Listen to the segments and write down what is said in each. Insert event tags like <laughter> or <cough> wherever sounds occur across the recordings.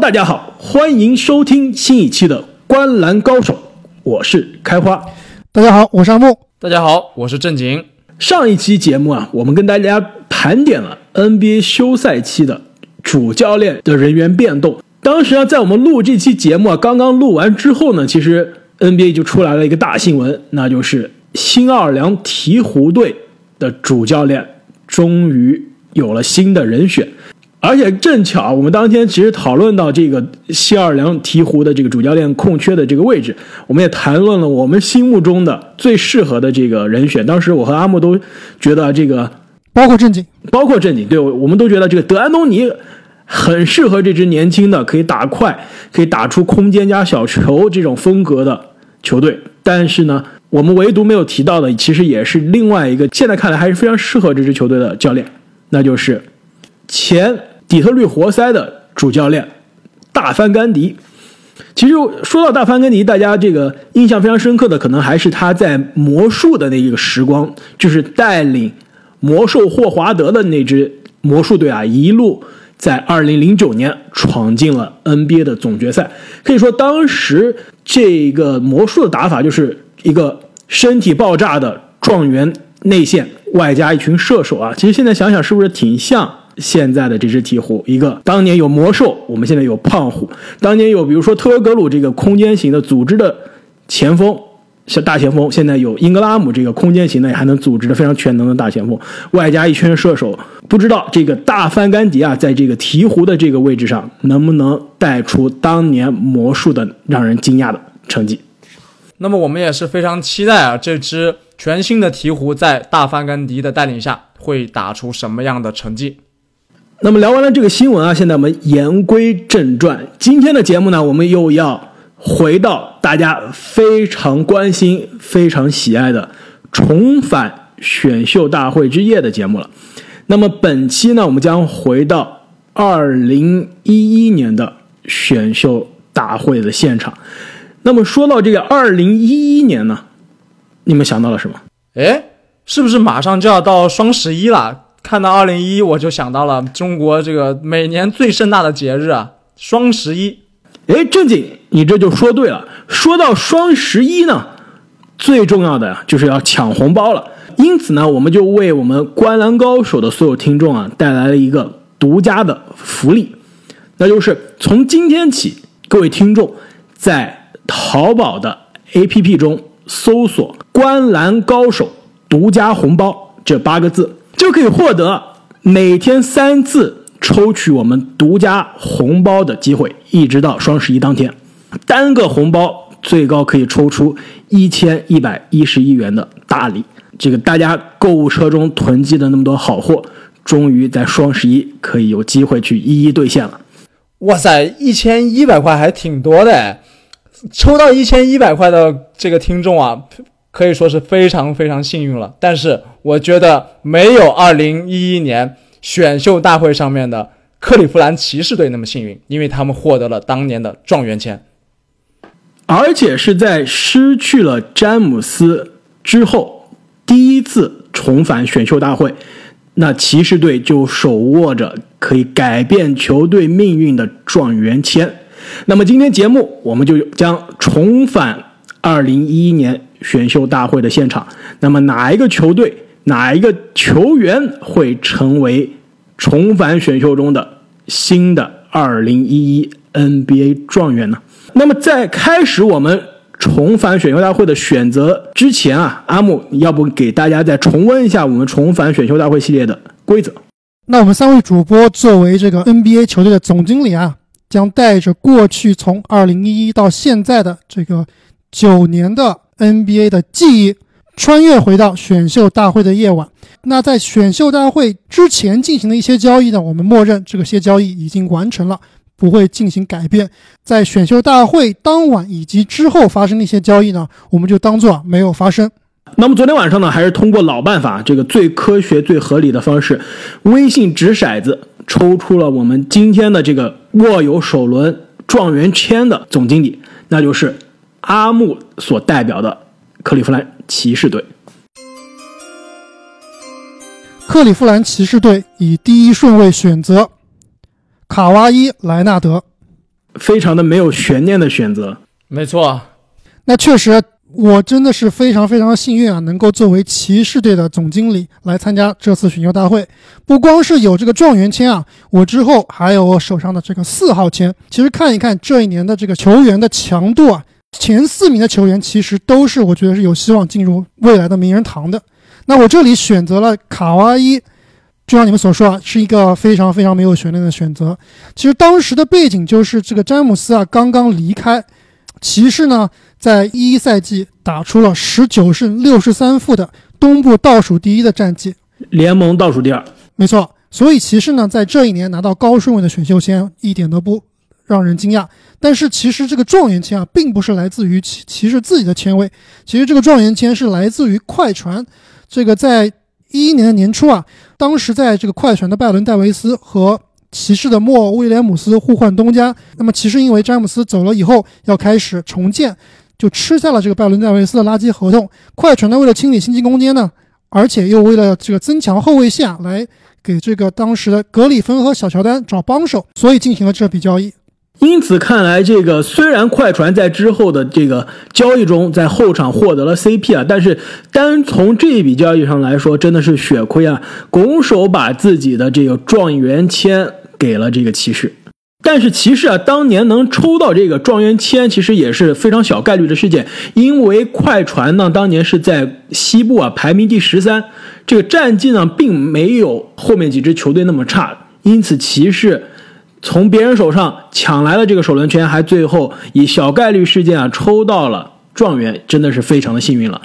大家好，欢迎收听新一期的《观篮高手》，我是开花。大家好，我是阿木。大家好，我是正经。上一期节目啊，我们跟大家盘点了 NBA 休赛期的主教练的人员变动。当时啊，在我们录这期节目啊，刚刚录完之后呢，其实 NBA 就出来了一个大新闻，那就是新奥尔良鹈鹕队的主教练终于有了新的人选。而且正巧，我们当天其实讨论到这个西奥尔良鹈鹕的这个主教练空缺的这个位置，我们也谈论了我们心目中的最适合的这个人选。当时我和阿木都觉得这个，包括正经，包括正经，对我们都觉得这个德安东尼很适合这支年轻的、可以打快、可以打出空间加小球这种风格的球队。但是呢，我们唯独没有提到的，其实也是另外一个现在看来还是非常适合这支球队的教练，那就是前。底特律活塞的主教练大范甘迪，其实说到大范甘迪，大家这个印象非常深刻的，可能还是他在魔术的那一个时光，就是带领魔兽霍华德的那支魔术队啊，一路在二零零九年闯进了 NBA 的总决赛。可以说，当时这个魔术的打法就是一个身体爆炸的状元内线，外加一群射手啊。其实现在想想，是不是挺像？现在的这只鹈鹕，一个当年有魔兽，我们现在有胖虎；当年有比如说特格鲁这个空间型的组织的前锋，像大前锋，现在有英格拉姆这个空间型的，还能组织的非常全能的大前锋，外加一圈射手。不知道这个大范甘迪啊，在这个鹈鹕的这个位置上，能不能带出当年魔术的让人惊讶的成绩？那么我们也是非常期待啊，这支全新的鹈鹕在大范甘迪的带领下会打出什么样的成绩？那么聊完了这个新闻啊，现在我们言归正传。今天的节目呢，我们又要回到大家非常关心、非常喜爱的重返选秀大会之夜的节目了。那么本期呢，我们将回到二零一一年的选秀大会的现场。那么说到这个二零一一年呢，你们想到了什么？哎，是不是马上就要到双十一了？看到二零一，我就想到了中国这个每年最盛大的节日啊，双十一。哎，正经，你这就说对了。说到双十一呢，最重要的就是要抢红包了。因此呢，我们就为我们《观澜高手》的所有听众啊，带来了一个独家的福利，那就是从今天起，各位听众在淘宝的 APP 中搜索“观澜高手独家红包”这八个字。就可以获得每天三次抽取我们独家红包的机会，一直到双十一当天，单个红包最高可以抽出一千一百一十一元的大礼。这个大家购物车中囤积的那么多好货，终于在双十一可以有机会去一一兑现了。哇塞，一千一百块还挺多的，抽到一千一百块的这个听众啊！可以说是非常非常幸运了，但是我觉得没有2011年选秀大会上面的克利夫兰骑士队那么幸运，因为他们获得了当年的状元签，而且是在失去了詹姆斯之后第一次重返选秀大会，那骑士队就手握着可以改变球队命运的状元签。那么今天节目我们就将重返2011年。选秀大会的现场，那么哪一个球队、哪一个球员会成为重返选秀中的新的2011 NBA 状元呢？那么在开始我们重返选秀大会的选择之前啊，阿木，要不给大家再重温一下我们重返选秀大会系列的规则？那我们三位主播作为这个 NBA 球队的总经理啊，将带着过去从2011到现在的这个九年的。NBA 的记忆穿越回到选秀大会的夜晚。那在选秀大会之前进行的一些交易呢？我们默认这个些交易已经完成了，不会进行改变。在选秀大会当晚以及之后发生的一些交易呢，我们就当做没有发生。那么昨天晚上呢，还是通过老办法，这个最科学、最合理的方式，微信掷骰子抽出了我们今天的这个握有首轮状元签的总经理，那就是。阿木所代表的克利夫兰骑士队，克利夫兰骑士队以第一顺位选择卡哇伊莱纳德。非常的没有悬念的选择。没错，那确实，我真的是非常非常幸运啊，能够作为骑士队的总经理来参加这次选秀大会。不光是有这个状元签啊，我之后还有我手上的这个四号签。其实看一看这一年的这个球员的强度啊，前四名的球员其实都是我觉得是有希望进入未来的名人堂的。那我这里选择了卡哇伊，就像你们所说啊，是一个非常非常没有悬念的选择。其实当时的背景就是这个詹姆斯啊刚刚离开。骑士呢，在一一赛季打出了十九胜六十三负的东部倒数第一的战绩，联盟倒数第二。没错，所以骑士呢，在这一年拿到高顺位的选秀签，一点都不让人惊讶。但是，其实这个状元签啊，并不是来自于骑骑士自己的签位，其实这个状元签是来自于快船。这个在一一年的年初啊，当时在这个快船的拜伦戴维斯和骑士的莫威廉姆斯互换东家，那么骑士因为詹姆斯走了以后要开始重建，就吃下了这个拜伦戴维斯的垃圾合同。快船呢为了清理薪级空间呢，而且又为了这个增强后卫线来给这个当时的格里芬和小乔丹找帮手，所以进行了这笔交易。因此看来，这个虽然快船在之后的这个交易中在后场获得了 CP 啊，但是单从这一笔交易上来说，真的是血亏啊，拱手把自己的这个状元签。给了这个骑士，但是骑士啊，当年能抽到这个状元签，其实也是非常小概率的事件，因为快船呢，当年是在西部啊排名第十三，这个战绩呢并没有后面几支球队那么差，因此骑士从别人手上抢来了这个首轮签，还最后以小概率事件啊抽到了状元，真的是非常的幸运了。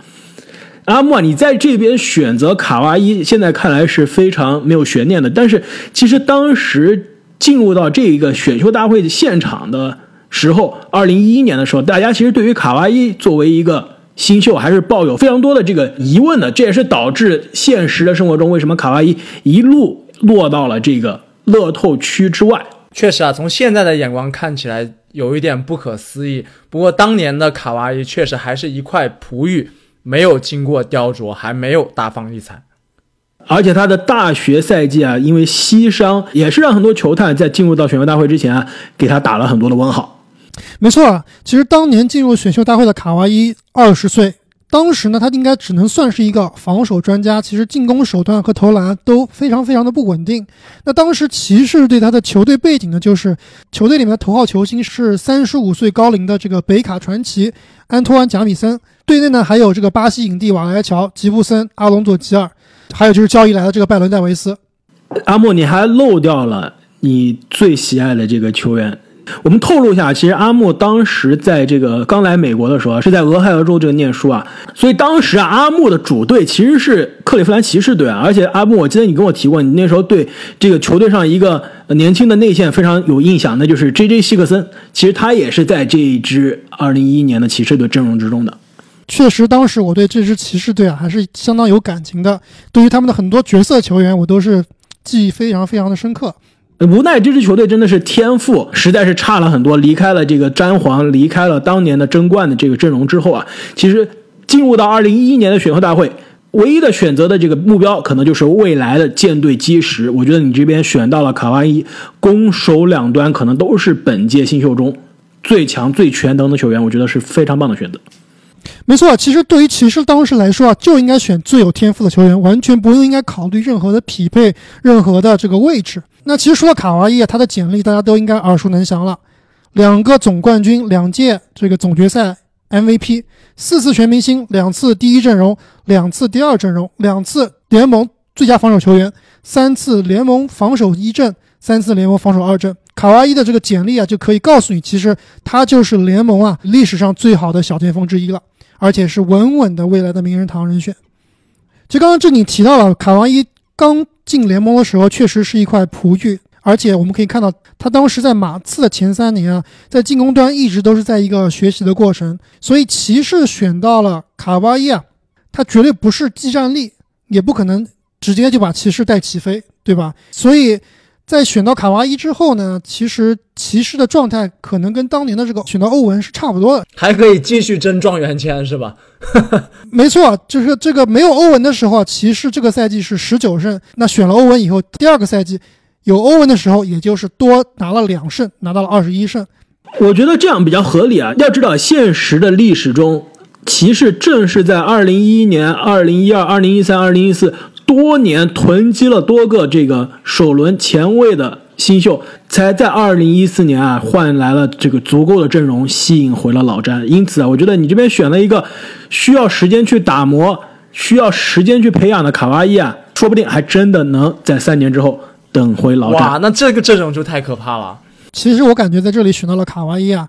阿莫，你在这边选择卡哇伊，现在看来是非常没有悬念的。但是其实当时进入到这一个选秀大会的现场的时候，二零一一年的时候，大家其实对于卡哇伊作为一个新秀还是抱有非常多的这个疑问的。这也是导致现实的生活中为什么卡哇伊一路落到了这个乐透区之外。确实啊，从现在的眼光看起来有一点不可思议。不过当年的卡哇伊确实还是一块璞玉。没有经过雕琢，还没有大放异彩，而且他的大学赛季啊，因为膝伤，也是让很多球探在进入到选秀大会之前啊，给他打了很多的问号。没错啊，其实当年进入选秀大会的卡哇伊二十岁。当时呢，他应该只能算是一个防守专家，其实进攻手段和投篮都非常非常的不稳定。那当时骑士对他的球队背景呢，就是球队里面的头号球星是三十五岁高龄的这个北卡传奇安托万·贾米森，队内呢还有这个巴西影帝瓦莱乔、吉布森、阿隆佐·吉尔，还有就是交易来的这个拜伦·戴维斯。阿莫，你还漏掉了你最喜爱的这个球员。我们透露一下，其实阿木当时在这个刚来美国的时候，是在俄亥俄州这个念书啊，所以当时啊，阿木的主队其实是克利夫兰骑士队啊，而且阿木，我记得你跟我提过，你那时候对这个球队上一个年轻的内线非常有印象，那就是 J.J. 希克森，其实他也是在这一支2011年的骑士队阵容之中的。确实，当时我对这支骑士队啊还是相当有感情的，对于他们的很多角色球员，我都是记忆非常非常的深刻。无奈这支球队真的是天赋实在是差了很多。离开了这个詹皇，离开了当年的争冠的这个阵容之后啊，其实进入到二零一一年的选秀大会，唯一的选择的这个目标可能就是未来的舰队基石。我觉得你这边选到了卡哇伊，攻守两端可能都是本届新秀中最强最全能的球员，我觉得是非常棒的选择。没错，其实对于骑士当时来说啊，就应该选最有天赋的球员，完全不用应该考虑任何的匹配，任何的这个位置。那其实说到卡哇伊啊，他的简历大家都应该耳熟能详了：两个总冠军，两届这个总决赛 MVP，四次全明星，两次第一阵容，两次第二阵容，两次联盟最佳防守球员，三次联盟防守一阵，三次联盟防守二阵。卡哇伊的这个简历啊，就可以告诉你，其实他就是联盟啊历史上最好的小前锋之一了，而且是稳稳的未来的名人堂人选。就刚刚这里提到了卡哇伊。刚进联盟的时候，确实是一块璞玉，而且我们可以看到，他当时在马刺的前三年啊，在进攻端一直都是在一个学习的过程。所以骑士选到了卡哇伊啊，他绝对不是技战力，也不可能直接就把骑士带起飞，对吧？所以。在选到卡哇伊之后呢，其实骑士的状态可能跟当年的这个选到欧文是差不多的，还可以继续争状元签是吧？<laughs> 没错，就是这个没有欧文的时候，骑士这个赛季是十九胜，那选了欧文以后，第二个赛季有欧文的时候，也就是多拿了两胜，拿到了二十一胜。我觉得这样比较合理啊。要知道，现实的历史中，骑士正是在二零一一年、2012、2013、2014多年囤积了多个这个首轮前卫的新秀，才在二零一四年啊换来了这个足够的阵容，吸引回了老詹。因此啊，我觉得你这边选了一个需要时间去打磨、需要时间去培养的卡哇伊啊，说不定还真的能在三年之后等回老哇，詹。那这个阵容就太可怕了。其实我感觉在这里选到了卡哇伊啊，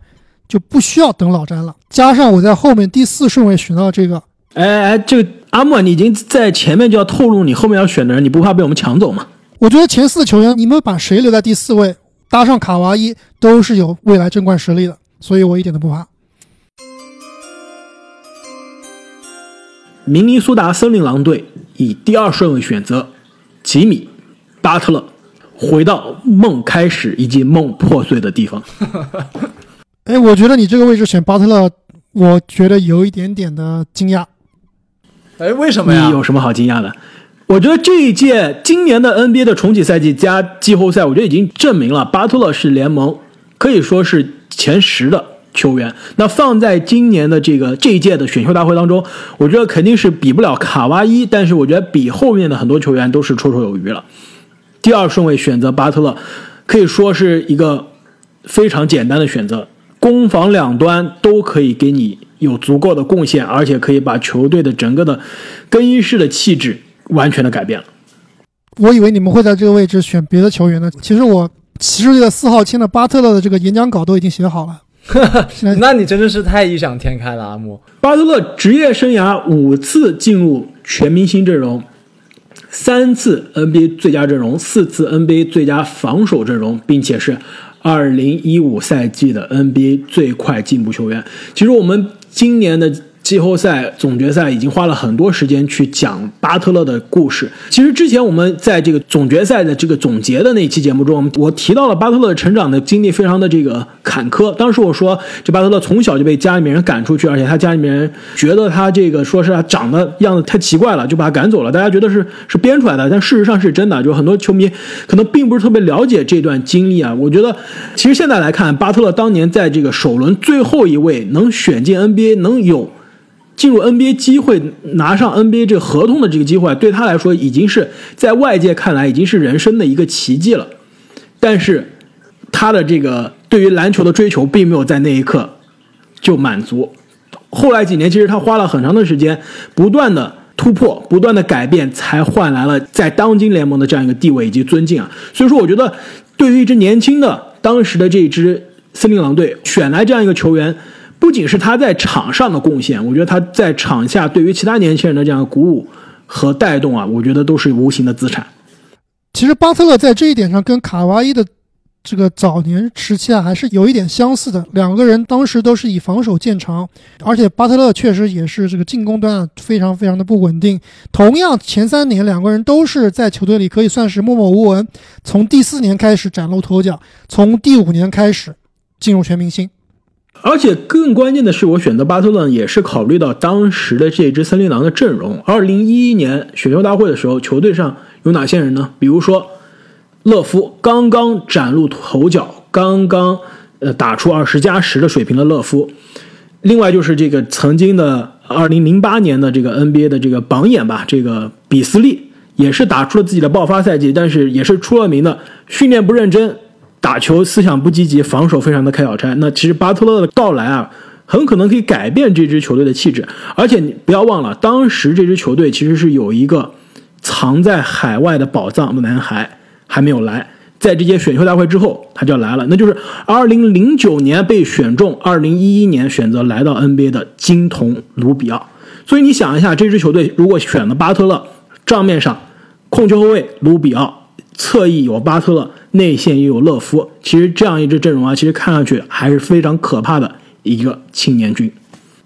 就不需要等老詹了。加上我在后面第四顺位选到这个，哎哎，这个阿木啊，你已经在前面就要透露你后面要选的人，你不怕被我们抢走吗？我觉得前四球员你们把谁留在第四位，搭上卡哇伊都是有未来争冠实力的，所以我一点都不怕。明尼苏达森林狼队以第二顺位选择吉米·巴特勒，回到梦开始以及梦破碎的地方。<laughs> 哎，我觉得你这个位置选巴特勒，我觉得有一点点的惊讶。哎，为什么呀？你有什么好惊讶的？我觉得这一届今年的 NBA 的重启赛季加季后赛，我觉得已经证明了巴特勒是联盟可以说是前十的球员。那放在今年的这个这一届的选秀大会当中，我觉得肯定是比不了卡哇伊，但是我觉得比后面的很多球员都是绰绰有余了。第二顺位选择巴特勒，可以说是一个非常简单的选择，攻防两端都可以给你有足够的贡献，而且可以把球队的整个的更衣室的气质完全的改变了。我以为你们会在这个位置选别的球员呢。其实我骑士队的四号签的巴特勒的这个演讲稿都已经写好了。<laughs> 那你真的是太异想天开了，阿木。巴特勒职业生涯五次进入全明星阵容，三次 NBA 最佳阵容，四次 NBA 最佳防守阵容，并且是二零一五赛季的 NBA 最快进步球员。其实我们今年的季后赛总决赛已经花了很多时间去讲巴特勒的故事。其实之前我们在这个总决赛的这个总结的那期节目中，我提到了巴特勒成长的经历非常的这个坎坷。当时我说，这巴特勒从小就被家里面人赶出去，而且他家里面人觉得他这个说是他长得样子太奇怪了，就把他赶走了。大家觉得是是编出来的，但事实上是真的。就很多球迷可能并不是特别了解这段经历啊。我觉得，其实现在来看，巴特勒当年在这个首轮最后一位能选进 NBA，能有。进入 NBA 机会，拿上 NBA 这个合同的这个机会，对他来说已经是在外界看来已经是人生的一个奇迹了。但是，他的这个对于篮球的追求并没有在那一刻就满足。后来几年，其实他花了很长的时间，不断的突破，不断的改变，才换来了在当今联盟的这样一个地位以及尊敬啊。所以说，我觉得对于一支年轻的当时的这支森林狼队选来这样一个球员。不仅是他在场上的贡献，我觉得他在场下对于其他年轻人的这样的鼓舞和带动啊，我觉得都是无形的资产。其实巴特勒在这一点上跟卡哇伊的这个早年时期啊，还是有一点相似的。两个人当时都是以防守见长，而且巴特勒确实也是这个进攻端啊非常非常的不稳定。同样，前三年两个人都是在球队里可以算是默默无闻，从第四年开始崭露头角，从第五年开始进入全明星。而且更关键的是，我选择巴特勒也是考虑到当时的这支森林狼的阵容。二零一一年选秀大会的时候，球队上有哪些人呢？比如说，勒夫刚刚崭露头角，刚刚呃打出二十加十的水平的勒夫。另外就是这个曾经的二零零八年的这个 NBA 的这个榜眼吧，这个比斯利也是打出了自己的爆发赛季，但是也是出了名的训练不认真。打球思想不积极，防守非常的开小差。那其实巴特勒的到来啊，很可能可以改变这支球队的气质。而且你不要忘了，当时这支球队其实是有一个藏在海外的宝藏男孩还没有来，在这届选秀大会之后他就来了，那就是2009年被选中，2011年选择来到 NBA 的金童卢比奥。所以你想一下，这支球队如果选了巴特勒，账面上控球后卫卢比奥。侧翼有巴特勒，内线又有勒夫，其实这样一支阵容啊，其实看上去还是非常可怕的一个青年军。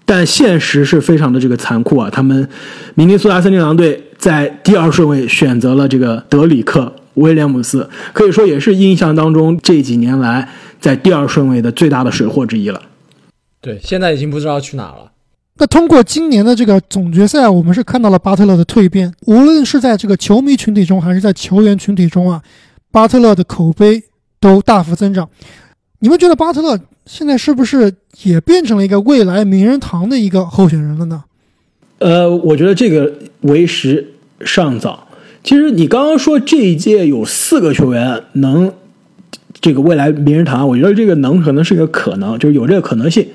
但现实是非常的这个残酷啊！他们明尼苏达森林狼队在第二顺位选择了这个德里克·威廉姆斯，可以说也是印象当中这几年来在第二顺位的最大的水货之一了。对，现在已经不知道去哪了。那通过今年的这个总决赛，我们是看到了巴特勒的蜕变。无论是在这个球迷群体中，还是在球员群体中啊，巴特勒的口碑都大幅增长。你们觉得巴特勒现在是不是也变成了一个未来名人堂的一个候选人了呢？呃，我觉得这个为时尚早。其实你刚刚说这一届有四个球员能这个未来名人堂，我觉得这个能可能是个可能，就是有这个可能性。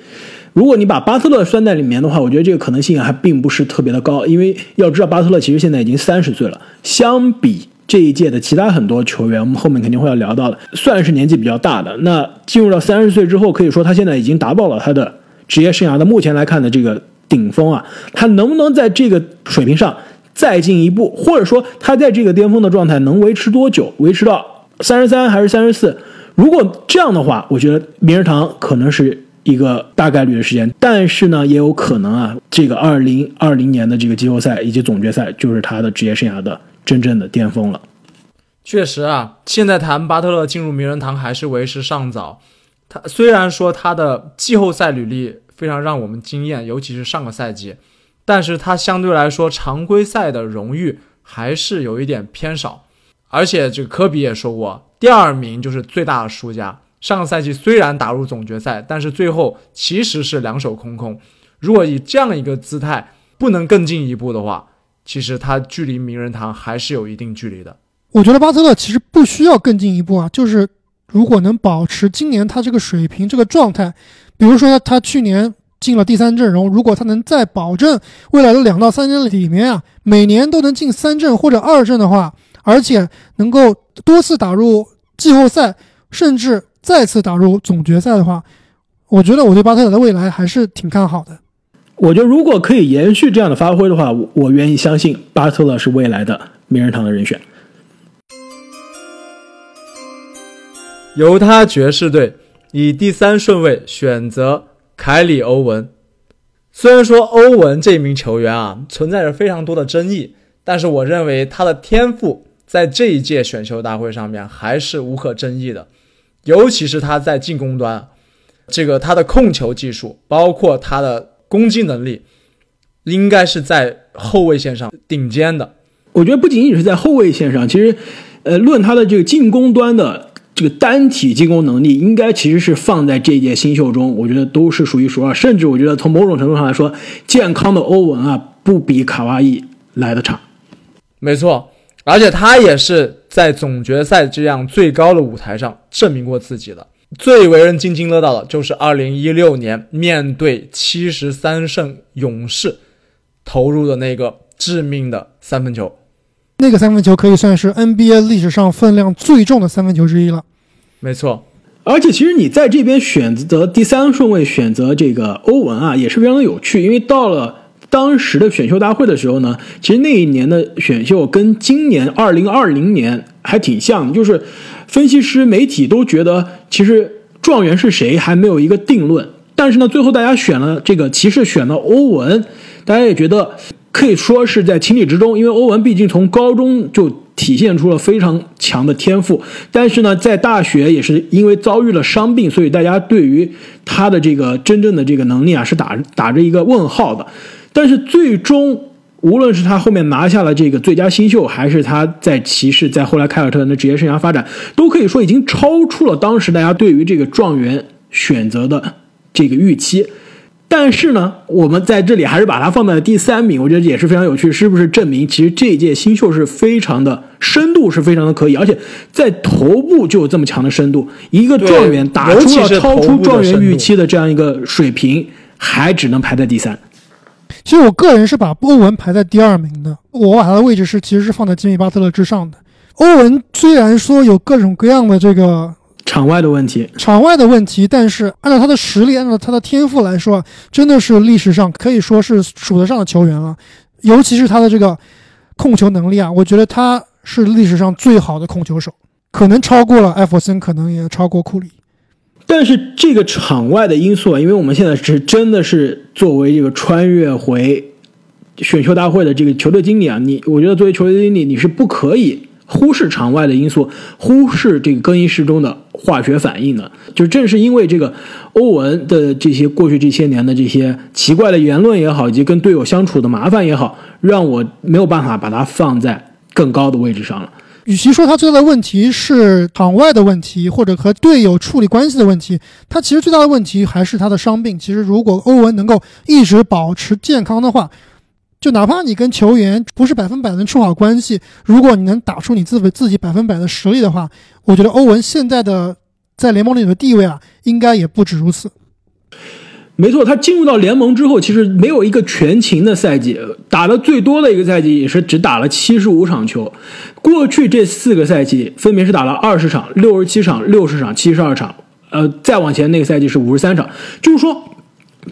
如果你把巴特勒算在里面的话，我觉得这个可能性还并不是特别的高，因为要知道巴特勒其实现在已经三十岁了，相比这一届的其他很多球员，我们后面肯定会要聊到的，算是年纪比较大的。那进入到三十岁之后，可以说他现在已经达到了他的职业生涯的目前来看的这个顶峰啊，他能不能在这个水平上？再进一步，或者说他在这个巅峰的状态能维持多久？维持到三十三还是三十四？如果这样的话，我觉得名人堂可能是一个大概率的时间。但是呢，也有可能啊，这个二零二零年的这个季后赛以及总决赛就是他的职业生涯的真正的巅峰了。确实啊，现在谈巴特勒进入名人堂还是为时尚早。他虽然说他的季后赛履历非常让我们惊艳，尤其是上个赛季。但是他相对来说，常规赛的荣誉还是有一点偏少，而且这个科比也说过，第二名就是最大的输家。上个赛季虽然打入总决赛，但是最后其实是两手空空。如果以这样一个姿态不能更进一步的话，其实他距离名人堂还是有一定距离的。我觉得巴特勒其实不需要更进一步啊，就是如果能保持今年他这个水平、这个状态，比如说他去年。进了第三阵容，如果他能再保证未来的两到三年里面啊，每年都能进三阵或者二阵的话，而且能够多次打入季后赛，甚至再次打入总决赛的话，我觉得我对巴特勒的未来还是挺看好的。我觉得如果可以延续这样的发挥的话，我我愿意相信巴特勒是未来的名人堂的人选。犹他爵士队以第三顺位选择。凯里·欧文，虽然说欧文这名球员啊存在着非常多的争议，但是我认为他的天赋在这一届选秀大会上面还是无可争议的，尤其是他在进攻端，这个他的控球技术，包括他的攻击能力，应该是在后卫线上顶尖的。我觉得不仅仅是在后卫线上，其实，呃，论他的这个进攻端的。这个单体进攻能力应该其实是放在这一届新秀中，我觉得都是数一数二。甚至我觉得从某种程度上来说，健康的欧文啊，不比卡哇伊来的差。没错，而且他也是在总决赛这样最高的舞台上证明过自己的。最为人津津乐道的就是2016年面对73胜勇士投入的那个致命的三分球。那个三分球可以算是 NBA 历史上分量最重的三分球之一了。没错，而且其实你在这边选择第三顺位选择这个欧文啊，也是非常的有趣。因为到了当时的选秀大会的时候呢，其实那一年的选秀跟今年二零二零年还挺像，就是分析师、媒体都觉得其实状元是谁还没有一个定论。但是呢，最后大家选了这个骑士，选了欧文，大家也觉得。可以说是在情理之中，因为欧文毕竟从高中就体现出了非常强的天赋，但是呢，在大学也是因为遭遇了伤病，所以大家对于他的这个真正的这个能力啊是打打着一个问号的。但是最终，无论是他后面拿下了这个最佳新秀，还是他在骑士，在后来凯尔特人的职业生涯发展，都可以说已经超出了当时大家对于这个状元选择的这个预期。但是呢，我们在这里还是把它放在了第三名，我觉得也是非常有趣，是不是证明其实这一届新秀是非常的深度是非常的可以，而且在头部就有这么强的深度，一个状元打出了超出状元预期的这样一个水平，还只能排在第三。其实我个人是把欧文排在第二名的，我把他的位置是其实是放在吉米巴特勒之上的。欧文虽然说有各种各样的这个。场外的问题，场外的问题，但是按照他的实力，按照他的天赋来说，真的是历史上可以说是数得上的球员了。尤其是他的这个控球能力啊，我觉得他是历史上最好的控球手，可能超过了艾弗森，可能也超过库里。但是这个场外的因素啊，因为我们现在是真的是作为这个穿越回选秀大会的这个球队经理啊，你我觉得作为球队经理，你是不可以。忽视场外的因素，忽视这个更衣室中的化学反应的？就正是因为这个欧文的这些过去这些年的这些奇怪的言论也好，以及跟队友相处的麻烦也好，让我没有办法把他放在更高的位置上了。与其说他最大的问题是场外的问题，或者和队友处理关系的问题，他其实最大的问题还是他的伤病。其实如果欧文能够一直保持健康的话，就哪怕你跟球员不是百分百能处好关系，如果你能打出你自自己百分百的实力的话，我觉得欧文现在的在联盟里的地位啊，应该也不止如此。没错，他进入到联盟之后，其实没有一个全勤的赛季，打的最多的一个赛季也是只打了七十五场球。过去这四个赛季分别是打了二十场、六十七场、六十场、七十二场。呃，再往前那个赛季是五十三场，就是说，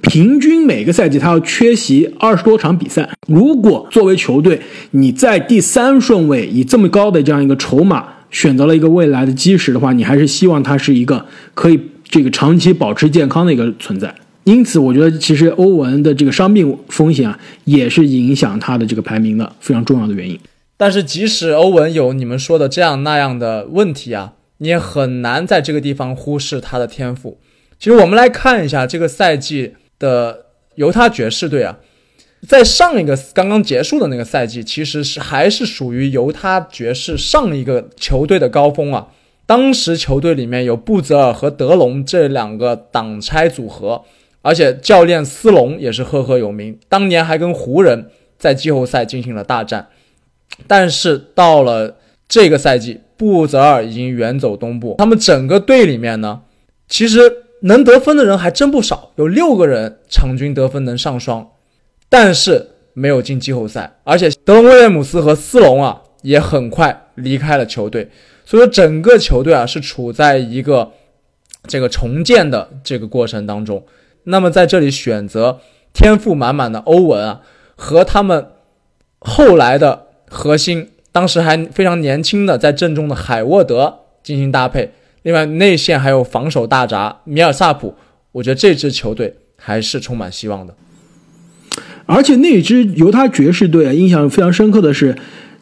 平均每个赛季他要缺席二十多场比赛。如果作为球队你在第三顺位以这么高的这样一个筹码选择了一个未来的基石的话，你还是希望他是一个可以这个长期保持健康的一个存在。因此，我觉得其实欧文的这个伤病风险啊，也是影响他的这个排名的非常重要的原因。但是，即使欧文有你们说的这样那样的问题啊，你也很难在这个地方忽视他的天赋。其实，我们来看一下这个赛季的犹他爵士队啊，在上一个刚刚结束的那个赛季，其实是还是属于犹他爵士上一个球队的高峰啊。当时球队里面有布泽尔和德隆这两个挡拆组合。而且教练斯隆也是赫赫有名，当年还跟湖人在季后赛进行了大战。但是到了这个赛季，布泽尔已经远走东部，他们整个队里面呢，其实能得分的人还真不少，有六个人场均得分能上双，但是没有进季后赛。而且德隆威廉姆斯和斯隆啊，也很快离开了球队，所以说整个球队啊是处在一个这个重建的这个过程当中。那么在这里选择天赋满满的欧文啊，和他们后来的核心，当时还非常年轻的在阵中的海沃德进行搭配，另外内线还有防守大闸米尔萨普，我觉得这支球队还是充满希望的。而且那支犹他爵士队啊，印象非常深刻的是，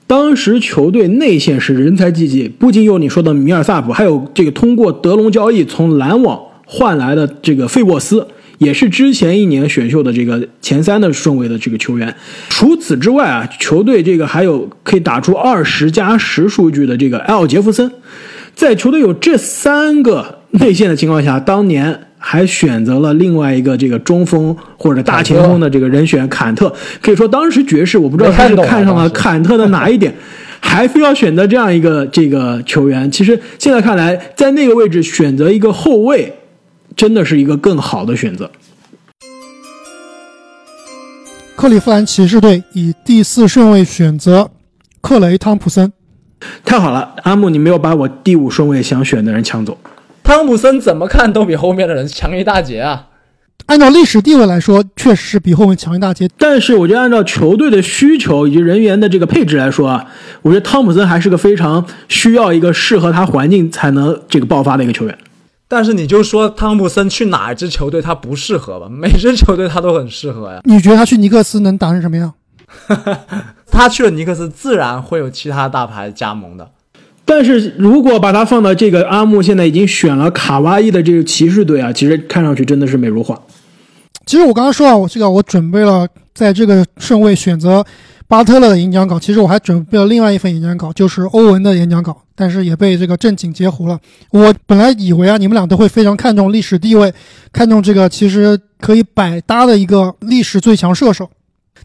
当时球队内线是人才济济，不仅有你说的米尔萨普，还有这个通过德隆交易从篮网换来的这个费沃斯。也是之前一年选秀的这个前三的顺位的这个球员。除此之外啊，球队这个还有可以打出二十加十数据的这个埃尔杰弗森。在球队有这三个内线的情况下，当年还选择了另外一个这个中锋或者大前锋的这个人选坎特。可以说当时爵士我不知道他是看上了 <laughs> 坎特的哪一点，还非要选择这样一个这个球员。其实现在看来，在那个位置选择一个后卫。真的是一个更好的选择。克利夫兰骑士队以第四顺位选择克雷·汤普森，太好了，阿木，你没有把我第五顺位想选的人抢走。汤普森怎么看都比后面的人强一大截啊！按照历史地位来说，确实是比后面强一大截。但是，我觉得按照球队的需求以及人员的这个配置来说啊，我觉得汤普森还是个非常需要一个适合他环境才能这个爆发的一个球员。但是你就说汤普森去哪支球队他不适合吧？<laughs> 每支球队他都很适合呀。你觉得他去尼克斯能打成什么样？<laughs> 他去了尼克斯，自然会有其他大牌加盟的。但是如果把他放到这个阿木现在已经选了卡哇伊的这个骑士队啊，其实看上去真的是美如画。其实我刚刚说啊，我这个我准备了在这个顺位选择。巴特勒的演讲稿，其实我还准备了另外一份演讲稿，就是欧文的演讲稿，但是也被这个正经截胡了。我本来以为啊，你们俩都会非常看重历史地位，看重这个其实可以百搭的一个历史最强射手。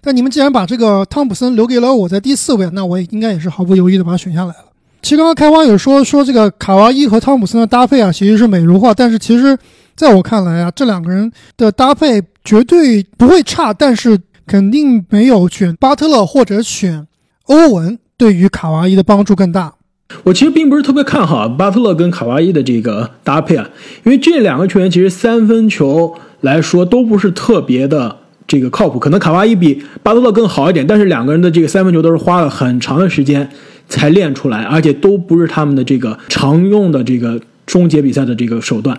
但你们既然把这个汤普森留给了我在第四位，那我也应该也是毫不犹豫的把他选下来了。其实刚刚开花有说说这个卡哇伊和汤普森的搭配啊，其实是美如画，但是其实在我看来啊，这两个人的搭配绝对不会差，但是。肯定没有选巴特勒或者选欧文对于卡哇伊的帮助更大。我其实并不是特别看好巴特勒跟卡哇伊的这个搭配啊，因为这两个球员其实三分球来说都不是特别的这个靠谱。可能卡哇伊比巴特勒更好一点，但是两个人的这个三分球都是花了很长的时间才练出来，而且都不是他们的这个常用的这个终结比赛的这个手段。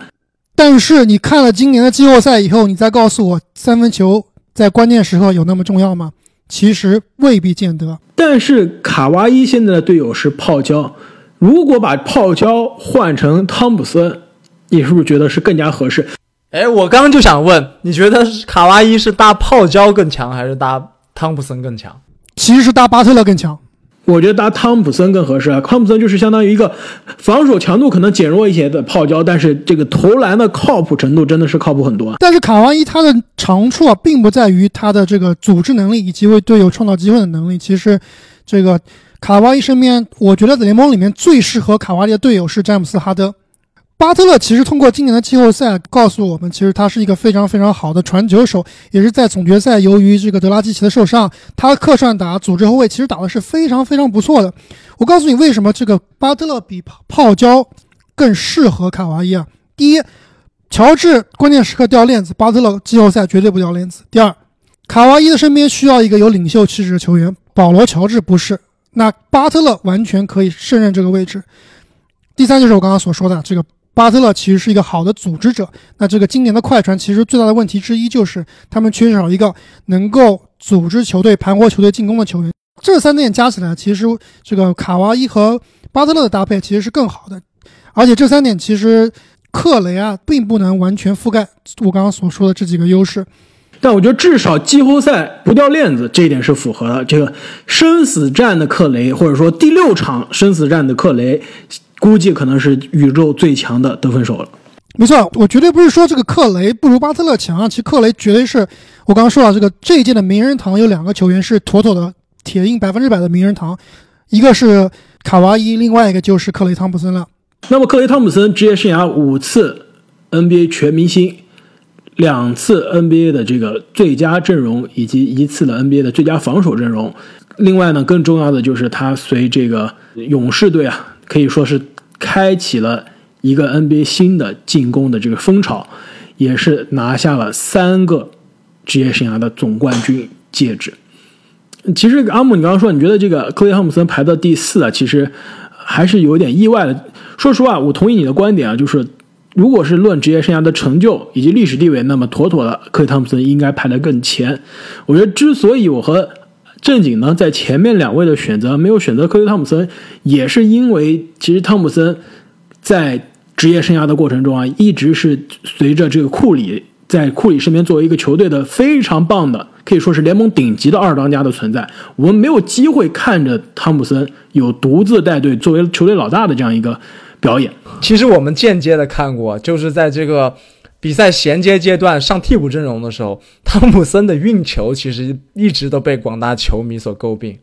但是你看了今年的季后赛以后，你再告诉我三分球。在关键时刻有那么重要吗？其实未必见得。但是卡哇伊现在的队友是泡椒，如果把泡椒换成汤普森，你是不是觉得是更加合适？哎，我刚刚就想问，你觉得卡哇伊是搭泡椒更强，还是搭汤普森更强？其实是搭巴特勒更强。我觉得搭汤普森更合适啊。汤普森就是相当于一个防守强度可能减弱一些的泡椒，但是这个投篮的靠谱程度真的是靠谱很多啊。但是卡哇伊他的长处啊，并不在于他的这个组织能力以及为队友创造机会的能力。其实，这个卡哇伊身边，我觉得联盟里面最适合卡哇伊的队友是詹姆斯哈登。巴特勒其实通过今年的季后赛告诉我们，其实他是一个非常非常好的传球手，也是在总决赛由于这个德拉季奇的受伤，他客串打组织后卫，其实打的是非常非常不错的。我告诉你为什么这个巴特勒比泡椒更适合卡哇伊啊？第一，乔治关键时刻掉链子，巴特勒季后赛绝对不掉链子。第二，卡哇伊的身边需要一个有领袖气质的球员，保罗乔治不是，那巴特勒完全可以胜任这个位置。第三就是我刚刚所说的这个。巴特勒其实是一个好的组织者，那这个今年的快船其实最大的问题之一就是他们缺少一个能够组织球队、盘活球队进攻的球员。这三点加起来，其实这个卡哇伊和巴特勒的搭配其实是更好的。而且这三点其实克雷啊并不能完全覆盖我刚刚所说的这几个优势。但我觉得至少季后赛不掉链子这一点是符合的。这个生死战的克雷，或者说第六场生死战的克雷。估计可能是宇宙最强的得分手了。没错，我绝对不是说这个克雷不如巴特勒强啊。其实克雷绝对是我刚刚说到这个这一届的名人堂有两个球员是妥妥的铁印百分之百的名人堂，一个是卡哇伊，另外一个就是克雷汤普森了。那么克雷汤普森职业生涯五次 NBA 全明星，两次 NBA 的这个最佳阵容，以及一次的 NBA 的最佳防守阵容。另外呢，更重要的就是他随这个勇士队啊。可以说是开启了一个 NBA 新的进攻的这个风潮，也是拿下了三个职业生涯的总冠军戒指。其实阿姆，你刚刚说你觉得这个克雷汤普森排到第四啊，其实还是有点意外的。说实话，我同意你的观点啊，就是如果是论职业生涯的成就以及历史地位，那么妥妥的克雷汤普森应该排得更前。我觉得之所以我和正经呢，在前面两位的选择没有选择科雷汤普森，也是因为其实汤普森在职业生涯的过程中啊，一直是随着这个库里在库里身边作为一个球队的非常棒的，可以说是联盟顶级的二当家的存在。我们没有机会看着汤普森有独自带队作为球队老大的这样一个表演。其实我们间接的看过，就是在这个。比赛衔接阶段上替补阵容的时候，汤普森的运球其实一直都被广大球迷所诟病。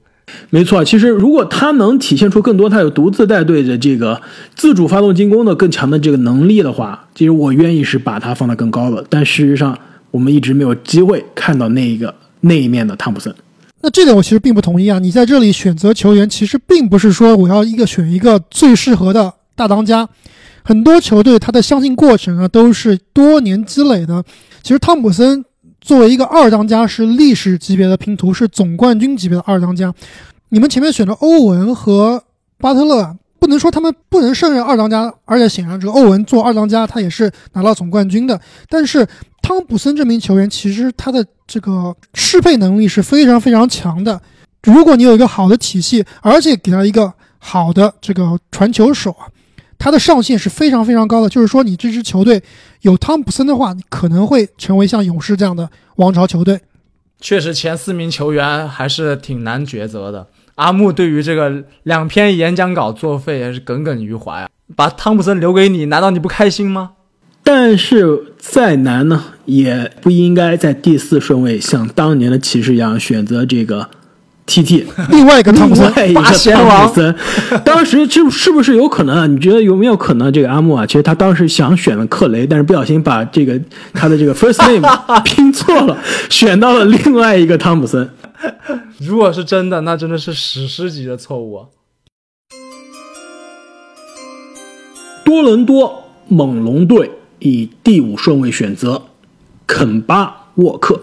没错，其实如果他能体现出更多他有独自带队的这个自主发动进攻的更强的这个能力的话，其实我愿意是把他放得更高了。但事实上，我们一直没有机会看到那一个那一面的汤普森。那这点我其实并不同意啊！你在这里选择球员，其实并不是说我要一个选一个最适合的大当家。很多球队他的相信过程啊，都是多年积累的。其实汤普森作为一个二当家，是历史级别的拼图，是总冠军级别的二当家。你们前面选的欧文和巴特勒，不能说他们不能胜任二当家，而且显然这个欧文做二当家，他也是拿到总冠军的。但是汤普森这名球员，其实他的这个适配能力是非常非常强的。如果你有一个好的体系，而且给他一个好的这个传球手啊。他的上限是非常非常高的，就是说，你这支球队有汤普森的话，你可能会成为像勇士这样的王朝球队。确实，前四名球员还是挺难抉择的。阿木对于这个两篇演讲稿作废也是耿耿于怀啊！把汤普森留给你，难道你不开心吗？但是再难呢，也不应该在第四顺位像当年的骑士一样选择这个。T T，<laughs> 另外一个汤普森，<laughs> 八贤王，当时是是不是有可能啊？你觉得有没有可能这个阿木啊？其实他当时想选了克雷，但是不小心把这个他的这个 first name <laughs> 拼错了，选到了另外一个汤普森。如果是真的，那真的是史诗级的错误啊！多伦多猛龙队以第五顺位选择肯巴沃克。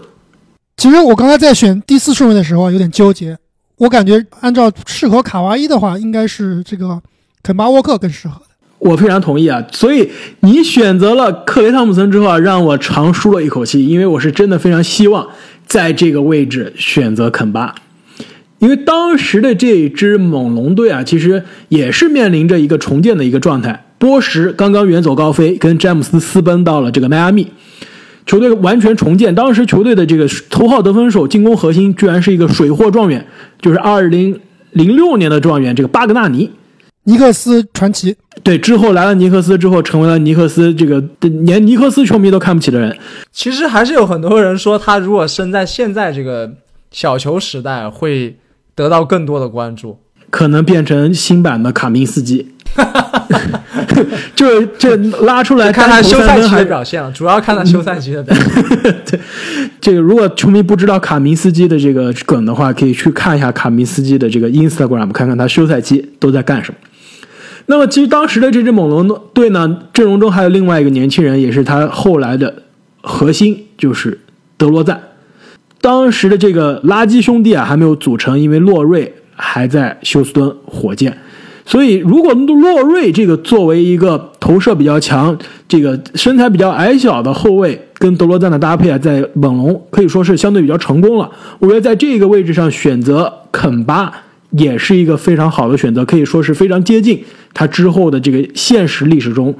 其实我刚才在选第四顺位的时候，有点纠结。我感觉按照适合卡哇伊的话，应该是这个肯巴沃克更适合的。我非常同意啊！所以你选择了克雷汤普森之后啊，让我长舒了一口气，因为我是真的非常希望在这个位置选择肯巴，因为当时的这支猛龙队啊，其实也是面临着一个重建的一个状态。波什刚刚远走高飞，跟詹姆斯私奔到了这个迈阿密。球队完全重建，当时球队的这个头号得分手、进攻核心居然是一个水货状元，就是二零零六年的状元这个巴格纳尼。尼克斯传奇，对，之后来了尼克斯之后，成为了尼克斯这个连尼克斯球迷都看不起的人。其实还是有很多人说，他如果生在现在这个小球时代，会得到更多的关注，可能变成新版的卡明斯基。<laughs> <laughs> 就就拉出来看他休赛期的表现了，主要看他休赛期的表现。<laughs> 对，这个如果球迷不知道卡明斯基的这个梗的话，可以去看一下卡明斯基的这个 Instagram，看看他休赛期都在干什么。那么，其实当时的这支猛龙队呢，阵容中还有另外一个年轻人，也是他后来的核心，就是德罗赞。当时的这个垃圾兄弟啊，还没有组成，因为洛瑞还在休斯敦火箭。所以，如果洛瑞这个作为一个投射比较强、这个身材比较矮小的后卫，跟德罗赞的搭配啊，在猛龙可以说是相对比较成功了。我觉得在这个位置上选择肯巴。也是一个非常好的选择，可以说是非常接近他之后的这个现实历史中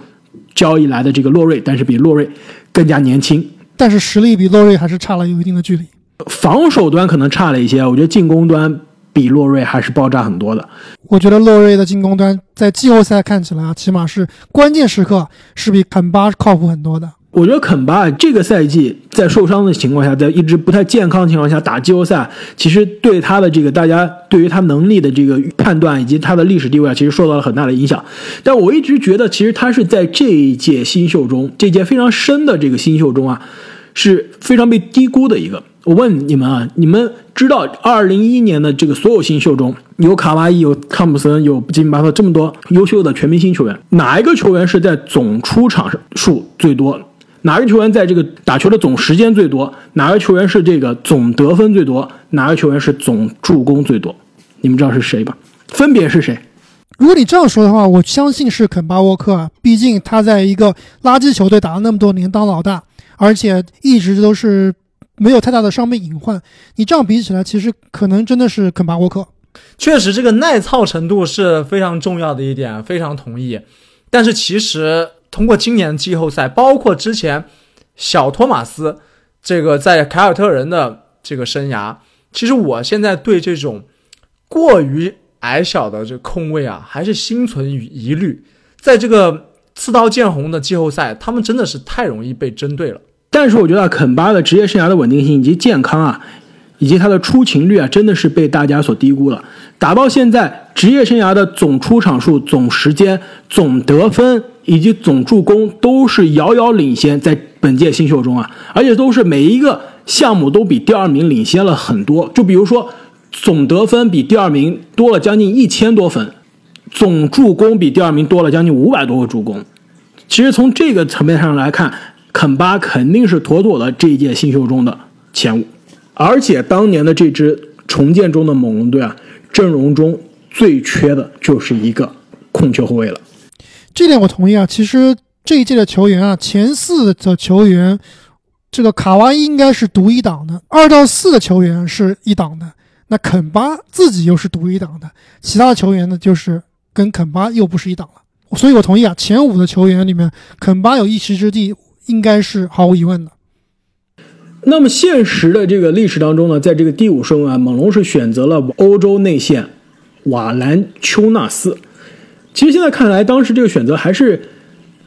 交易来的这个洛瑞，但是比洛瑞更加年轻，但是实力比洛瑞还是差了有一定的距离。防守端可能差了一些，我觉得进攻端比洛瑞还是爆炸很多的。我觉得洛瑞的进攻端在季后赛看起来啊，起码是关键时刻是比肯巴靠谱很多的。我觉得肯巴这个赛季在受伤的情况下，在一直不太健康的情况下打季后赛，其实对他的这个大家对于他能力的这个判断以及他的历史地位啊，其实受到了很大的影响。但我一直觉得，其实他是在这一届新秀中，这届非常深的这个新秀中啊，是非常被低估的一个。我问你们啊，你们知道二零一一年的这个所有新秀中有卡哇伊、有汤普森、有吉米巴特这么多优秀的全明星球员，哪一个球员是在总出场数最多？哪个球员在这个打球的总时间最多？哪个球员是这个总得分最多？哪个球员是总助攻最多？你们知道是谁吧？分别是谁？如果你这样说的话，我相信是肯巴沃克啊，毕竟他在一个垃圾球队打了那么多年当老大，而且一直都是没有太大的伤病隐患。你这样比起来，其实可能真的是肯巴沃克。确实，这个耐操程度是非常重要的一点，非常同意。但是其实。通过今年的季后赛，包括之前小托马斯这个在凯尔特人的这个生涯，其实我现在对这种过于矮小的这控卫啊，还是心存疑虑。在这个刺刀见红的季后赛，他们真的是太容易被针对了。但是我觉得肯巴的职业生涯的稳定性以及健康啊，以及他的出勤率啊，真的是被大家所低估了。打到现在，职业生涯的总出场数、总时间、总得分。以及总助攻都是遥遥领先，在本届新秀中啊，而且都是每一个项目都比第二名领先了很多。就比如说，总得分比第二名多了将近一千多分，总助攻比第二名多了将近五百多个助攻。其实从这个层面上来看，肯巴肯定是妥妥的这一届新秀中的前五。而且当年的这支重建中的猛龙队啊，阵容中最缺的就是一个控球后卫了。这点我同意啊。其实这一届的球员啊，前四的球员，这个卡哇伊应该是独一档的，二到四的球员是一档的，那肯巴自己又是独一档的，其他的球员呢，就是跟肯巴又不是一档了。所以我同意啊，前五的球员里面，肯巴有一席之地，应该是毫无疑问的。那么现实的这个历史当中呢，在这个第五顺位啊，猛龙是选择了欧洲内线瓦兰丘纳斯。其实现在看来，当时这个选择还是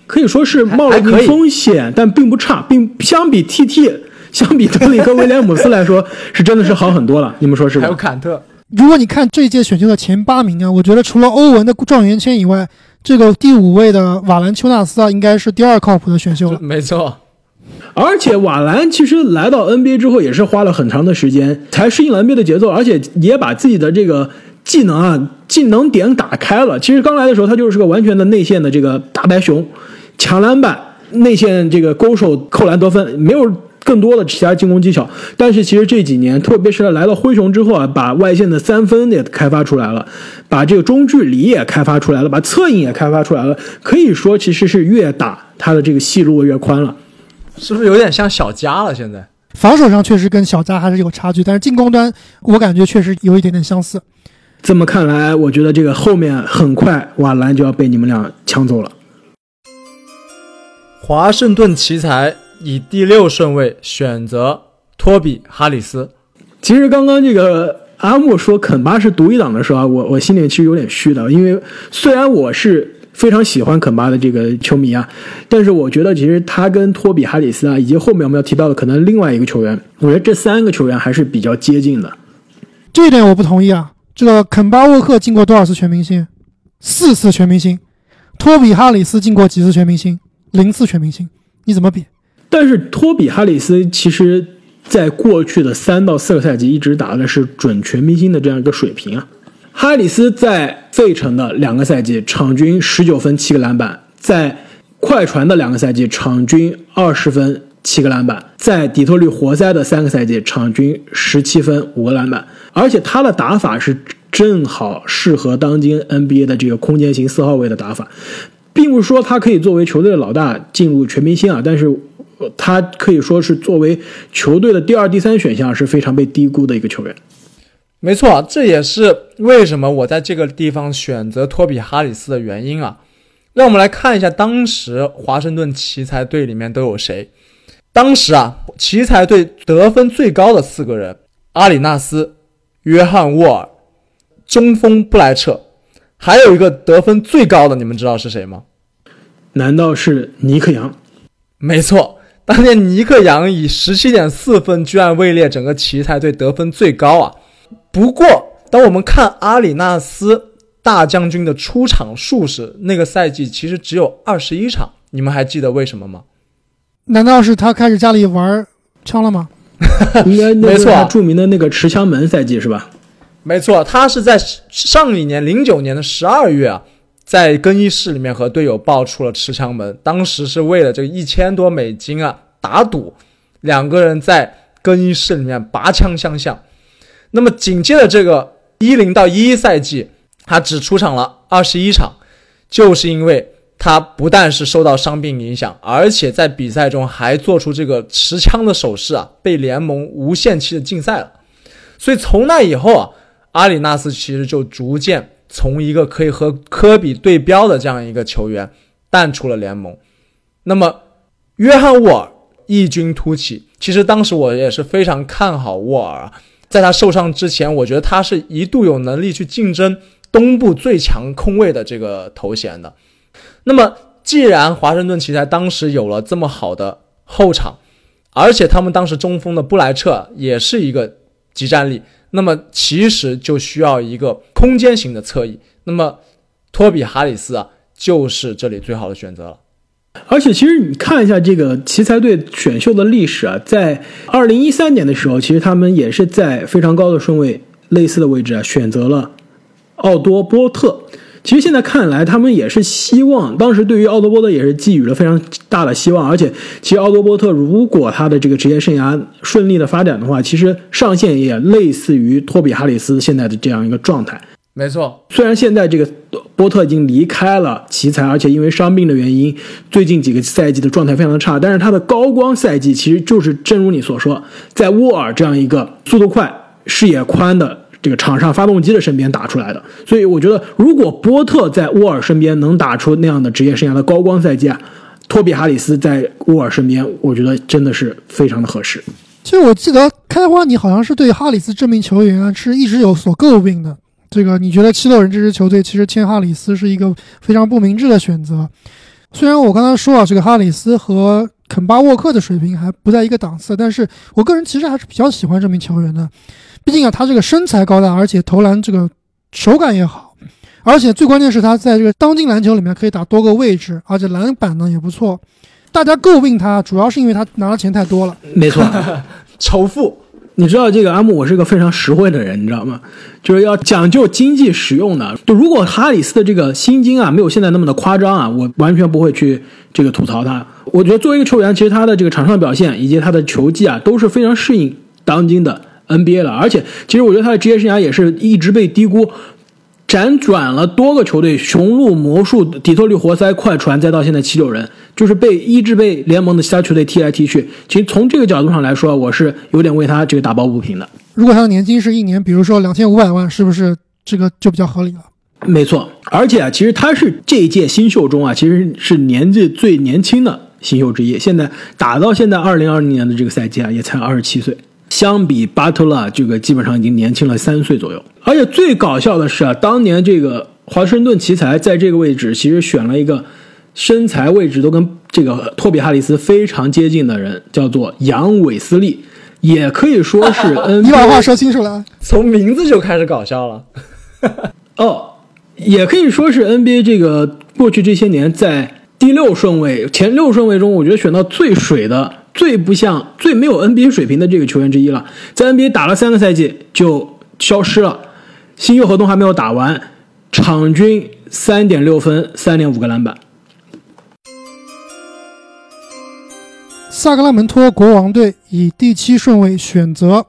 可以说是冒了一定风险，但并不差，并相比 TT，相比德里克威廉姆斯来说，是真的是好很多了。你们说是吧？还 <laughs> 有坎特。如果你看这一届选秀的前八名啊，我觉得除了欧文的状元签以外，这个第五位的瓦兰丘纳斯啊，应该是第二靠谱的选秀了。<laughs> 没错。而且瓦兰其实来到 NBA 之后，也是花了很长的时间才适应 NBA 的节奏，而且也把自己的这个。技能啊，技能点打开了。其实刚来的时候，他就是个完全的内线的这个大白熊，抢篮板、内线这个勾手、扣篮得分，没有更多的其他进攻技巧。但是其实这几年，特别是来到灰熊之后啊，把外线的三分也开发出来了，把这个中距离也开发出来了，把侧影也开发出来了。可以说，其实是越打他的这个戏路越宽了，是不是有点像小加了？现在防守上确实跟小加还是有差距，但是进攻端我感觉确实有一点点相似。这么看来，我觉得这个后面很快瓦兰就要被你们俩抢走了。华盛顿奇才以第六顺位选择托比哈里斯。其实刚刚这个阿木说肯巴是独一档的时候啊，我我心里其实有点虚的，因为虽然我是非常喜欢肯巴的这个球迷啊，但是我觉得其实他跟托比哈里斯啊，以及后面我们要提到的可能另外一个球员，我觉得这三个球员还是比较接近的。这一点我不同意啊。这个肯巴沃克进过多少次全明星？四次全明星。托比哈里斯进过几次全明星？零次全明星。你怎么比？但是托比哈里斯其实在过去的三到四个赛季一直打的是准全明星的这样一个水平啊。哈里斯在费城的两个赛季场均十九分七个篮板，在快船的两个赛季场均二十分七个篮板，在底特律活塞的三个赛季场均十七分五个篮板，而且他的打法是正好适合当今 NBA 的这个空间型四号位的打法，并不是说他可以作为球队的老大进入全明星啊，但是呃他可以说是作为球队的第二、第三选项是非常被低估的一个球员。没错，这也是为什么我在这个地方选择托比哈里斯的原因啊。让我们来看一下当时华盛顿奇才队里面都有谁。当时啊，奇才队得分最高的四个人：阿里纳斯、约翰沃尔、中锋布莱彻，还有一个得分最高的，你们知道是谁吗？难道是尼克杨？没错，当年尼克杨以十七点四分居然位列整个奇才队得分最高啊。不过，当我们看阿里纳斯大将军的出场数时，那个赛季其实只有二十一场，你们还记得为什么吗？难道是他开始家里玩枪了吗？<laughs> 应该那没错他著名的那个持枪门赛季是吧？没错，他是在上一年零九年的十二月啊，在更衣室里面和队友爆出了持枪门，当时是为了这个一千多美金啊打赌，两个人在更衣室里面拔枪相向。那么紧接着这个一零到一一赛季，他只出场了二十一场，就是因为他不但是受到伤病影响，而且在比赛中还做出这个持枪的手势啊，被联盟无限期的禁赛了。所以从那以后啊，阿里纳斯其实就逐渐从一个可以和科比对标的这样一个球员淡出了联盟。那么，约翰沃尔异军突起，其实当时我也是非常看好沃尔啊。在他受伤之前，我觉得他是一度有能力去竞争东部最强空位的这个头衔的。那么，既然华盛顿奇才当时有了这么好的后场，而且他们当时中锋的布莱彻也是一个集战力，那么其实就需要一个空间型的侧翼。那么，托比哈里斯啊，就是这里最好的选择了。而且，其实你看一下这个奇才队选秀的历史啊，在二零一三年的时候，其实他们也是在非常高的顺位、类似的位置啊，选择了奥多波特。其实现在看来，他们也是希望，当时对于奥多波特也是寄予了非常大的希望。而且，其实奥多波特如果他的这个职业生涯顺利的发展的话，其实上限也类似于托比哈里斯现在的这样一个状态。没错，虽然现在这个波特已经离开了奇才，而且因为伤病的原因，最近几个赛季的状态非常的差。但是他的高光赛季其实就是正如你所说，在沃尔这样一个速度快、视野宽的这个场上发动机的身边打出来的。所以我觉得，如果波特在沃尔身边能打出那样的职业生涯的高光赛季啊，托比哈里斯在沃尔身边，我觉得真的是非常的合适。其实我记得开花，你好像是对哈里斯这名球员是一直有所诟病的。这个你觉得七六人这支球队其实签哈里斯是一个非常不明智的选择？虽然我刚才说啊，这个哈里斯和肯巴沃克的水平还不在一个档次，但是我个人其实还是比较喜欢这名球员的。毕竟啊，他这个身材高大，而且投篮这个手感也好，而且最关键是他在这个当今篮球里面可以打多个位置，而且篮板呢也不错。大家诟病他，主要是因为他拿的钱太多了。没错。<laughs> 仇富，你知道这个阿木，我是个非常实惠的人，你知道吗？就是要讲究经济实用的。就如果哈里斯的这个薪金啊没有现在那么的夸张啊，我完全不会去这个吐槽他。我觉得作为一个球员，其实他的这个场上表现以及他的球技啊，都是非常适应当今的 NBA 的。而且，其实我觉得他的职业生涯也是一直被低估。辗转了多个球队，雄鹿、魔术、底特律活塞、快船，再到现在七六人，就是被一直被联盟的其他球队踢来踢去。其实从这个角度上来说，我是有点为他这个打抱不平的。如果他的年薪是一年，比如说两千五百万，是不是这个就比较合理了？没错，而且啊，其实他是这一届新秀中啊，其实是年纪最年轻的新秀之一。现在打到现在二零二零年的这个赛季啊，也才二十七岁。相比巴特勒，这个基本上已经年轻了三岁左右。而且最搞笑的是啊，当年这个华盛顿奇才在这个位置其实选了一个身材位置都跟这个托比哈里斯非常接近的人，叫做杨韦斯利，<laughs> 也可以说是 <laughs> NBA 你把话说清楚了。从名字就开始搞笑了。<laughs> 哦，也可以说是 NBA 这个过去这些年在第六顺位、前六顺位中，我觉得选到最水的、最不像、最没有 NBA 水平的这个球员之一了。在 NBA 打了三个赛季就消失了，新秀合同还没有打完，场均三点六分、三点五个篮板。萨克拉门托国王队以第七顺位选择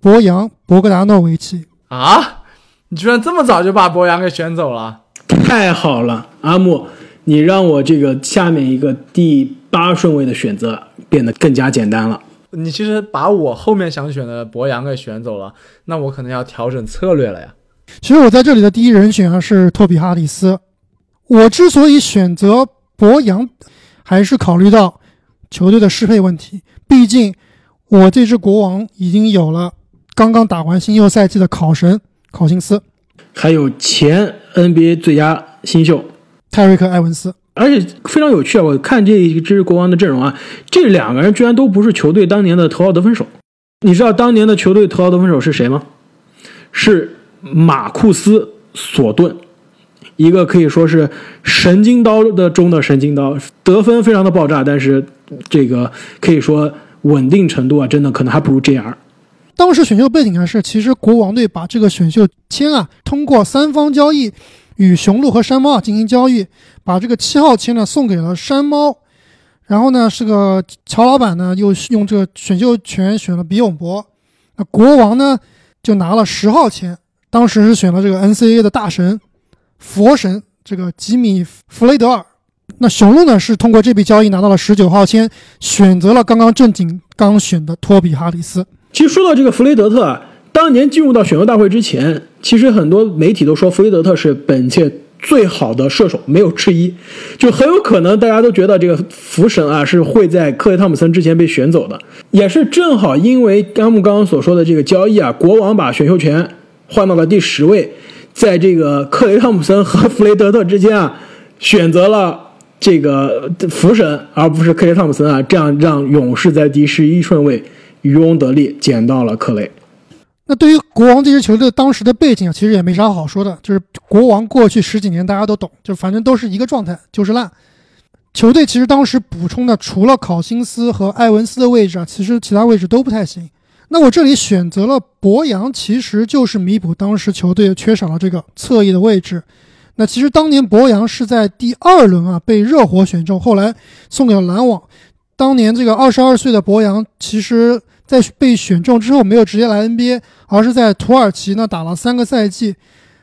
博扬·博格达诺维奇。啊！你居然这么早就把博扬给选走了？太好了，阿木，你让我这个下面一个第八顺位的选择变得更加简单了。你其实把我后面想选的博扬给选走了，那我可能要调整策略了呀。其实我在这里的第一人选啊是托比哈里斯。我之所以选择博扬，还是考虑到球队的适配问题。毕竟我这支国王已经有了刚刚打完新秀赛季的考神考辛斯、还有前 NBA 最佳新秀，泰瑞克·埃文斯。而且非常有趣啊！我看这一支国王的阵容啊，这两个人居然都不是球队当年的头号得分手。你知道当年的球队头号得分手是谁吗？是马库斯·索顿，一个可以说是神经刀的中的神经刀，得分非常的爆炸，但是这个可以说稳定程度啊，真的可能还不如 JR。当时选秀背景啊是，其实国王队把这个选秀签啊，通过三方交易与雄鹿和山猫啊进行交易，把这个七号签呢送给了山猫，然后呢是个乔老板呢又用这个选秀权选了比永博，那国王呢就拿了十号签，当时是选了这个 NCAA 的大神佛神这个吉米弗雷德尔。那雄鹿呢是通过这笔交易拿到了十九号签，选择了刚刚正经刚选的托比哈里斯。其实说到这个弗雷德特啊，当年进入到选秀大会之前，其实很多媒体都说弗雷德特是本届最好的射手，没有之一。就很有可能大家都觉得这个福神啊是会在克雷汤普森之前被选走的，也是正好因为甘木刚刚所说的这个交易啊，国王把选秀权换到了第十位，在这个克雷汤普森和弗雷德特之间啊，选择了。这个福神，而不是克雷汤普森啊，这样让勇士在第十一顺位渔翁得利，捡到了克雷。那对于国王这支球队当时的背景啊，其实也没啥好说的，就是国王过去十几年大家都懂，就反正都是一个状态，就是烂。球队其实当时补充的除了考辛斯和埃文斯的位置啊，其实其他位置都不太行。那我这里选择了博扬，其实就是弥补当时球队缺少了这个侧翼的位置。那其实当年博扬是在第二轮啊被热火选中，后来送给了篮网。当年这个二十二岁的博扬，其实在被选中之后没有直接来 NBA，而是在土耳其呢打了三个赛季，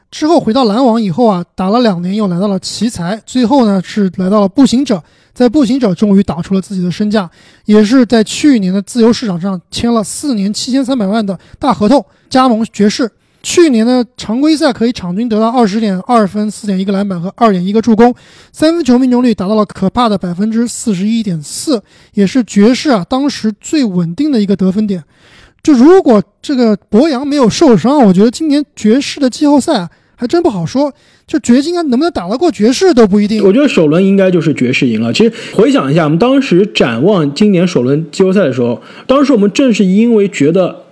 之后回到篮网以后啊打了两年，又来到了奇才，最后呢是来到了步行者，在步行者终于打出了自己的身价，也是在去年的自由市场上签了四年七千三百万的大合同，加盟爵士。去年的常规赛可以场均得到二十点二分、四点一个篮板和二点一个助攻，三分球命中率达到了可怕的百分之四十一点四，也是爵士啊当时最稳定的一个得分点。就如果这个博扬没有受伤，我觉得今年爵士的季后赛啊还真不好说。就掘金啊能不能打得过爵士都不一定。我觉得首轮应该就是爵士赢了。其实回想一下，我们当时展望今年首轮季后赛的时候，当时我们正是因为觉得。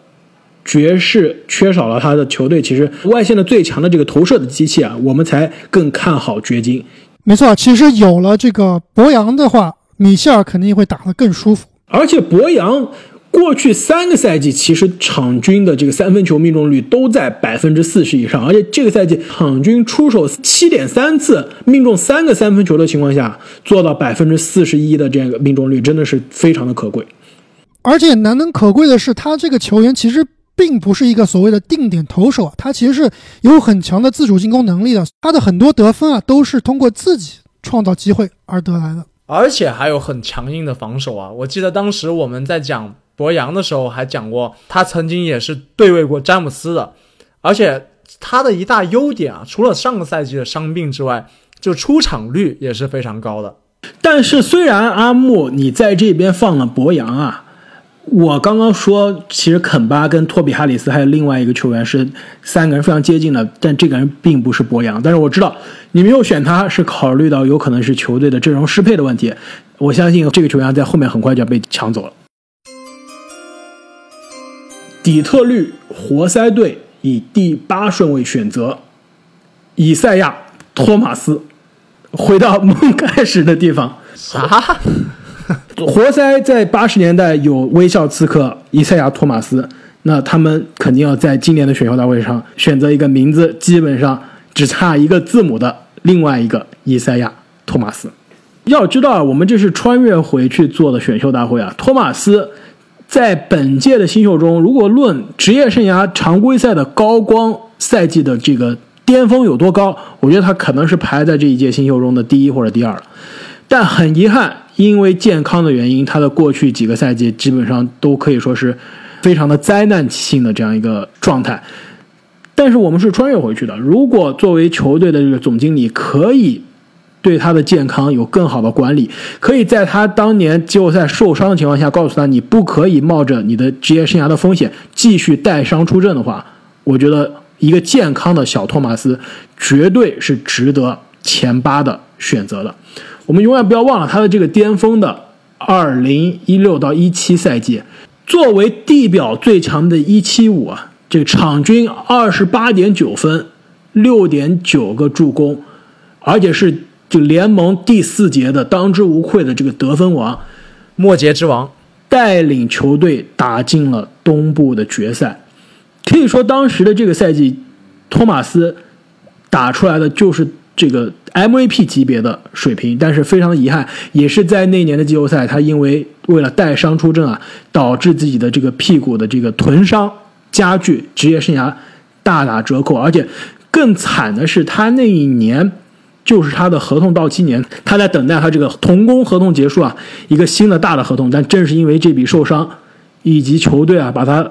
爵士缺少了他的球队，其实外线的最强的这个投射的机器啊，我们才更看好掘金。没错，其实有了这个博扬的话，米切尔肯定会打得更舒服。而且博扬过去三个赛季其实场均的这个三分球命中率都在百分之四十以上，而且这个赛季场均出手七点三次，命中三个三分球的情况下，做到百分之四十一的这样一个命中率，真的是非常的可贵。而且难能可贵的是，他这个球员其实。并不是一个所谓的定点投手啊，他其实是有很强的自主进攻能力的。他的很多得分啊，都是通过自己创造机会而得来的，而且还有很强硬的防守啊。我记得当时我们在讲博扬的时候，还讲过他曾经也是对位过詹姆斯的。而且他的一大优点啊，除了上个赛季的伤病之外，就出场率也是非常高的。但是虽然阿木你在这边放了博扬啊。我刚刚说，其实肯巴跟托比哈里斯还有另外一个球员是三个人非常接近的，但这个人并不是博扬。但是我知道你没有选他是考虑到有可能是球队的阵容适配的问题。我相信这个球员在后面很快就要被抢走了。底特律活塞队以第八顺位选择以赛亚·托马斯，回到梦开始的地方。啥？活塞在八十年代有微笑刺客以赛亚·托马斯，那他们肯定要在今年的选秀大会上选择一个名字基本上只差一个字母的另外一个以赛亚·托马斯。要知道啊，我们这是穿越回去做的选秀大会啊。托马斯在本届的新秀中，如果论职业生涯常规赛的高光赛季的这个巅峰有多高，我觉得他可能是排在这一届新秀中的第一或者第二了。但很遗憾，因为健康的原因，他的过去几个赛季基本上都可以说是非常的灾难性的这样一个状态。但是我们是穿越回去的，如果作为球队的这个总经理可以。对他的健康有更好的管理，可以在他当年季后赛受伤的情况下，告诉他你不可以冒着你的职业生涯的风险继续带伤出阵的话，我觉得一个健康的小托马斯绝对是值得前八的选择的。我们永远不要忘了他的这个巅峰的二零一六到一七赛季，作为地表最强的一七五啊，这个场均二十八点九分，六点九个助攻，而且是。就联盟第四节的当之无愧的这个得分王，末节之王，带领球队打进了东部的决赛。可以说，当时的这个赛季，托马斯打出来的就是这个 MVP 级别的水平。但是非常的遗憾，也是在那年的季后赛，他因为为了带伤出阵啊，导致自己的这个屁股的这个臀伤加剧，职业生涯大打折扣。而且更惨的是，他那一年。就是他的合同到期年，他在等待他这个童工合同结束啊，一个新的大的合同。但正是因为这笔受伤，以及球队啊把他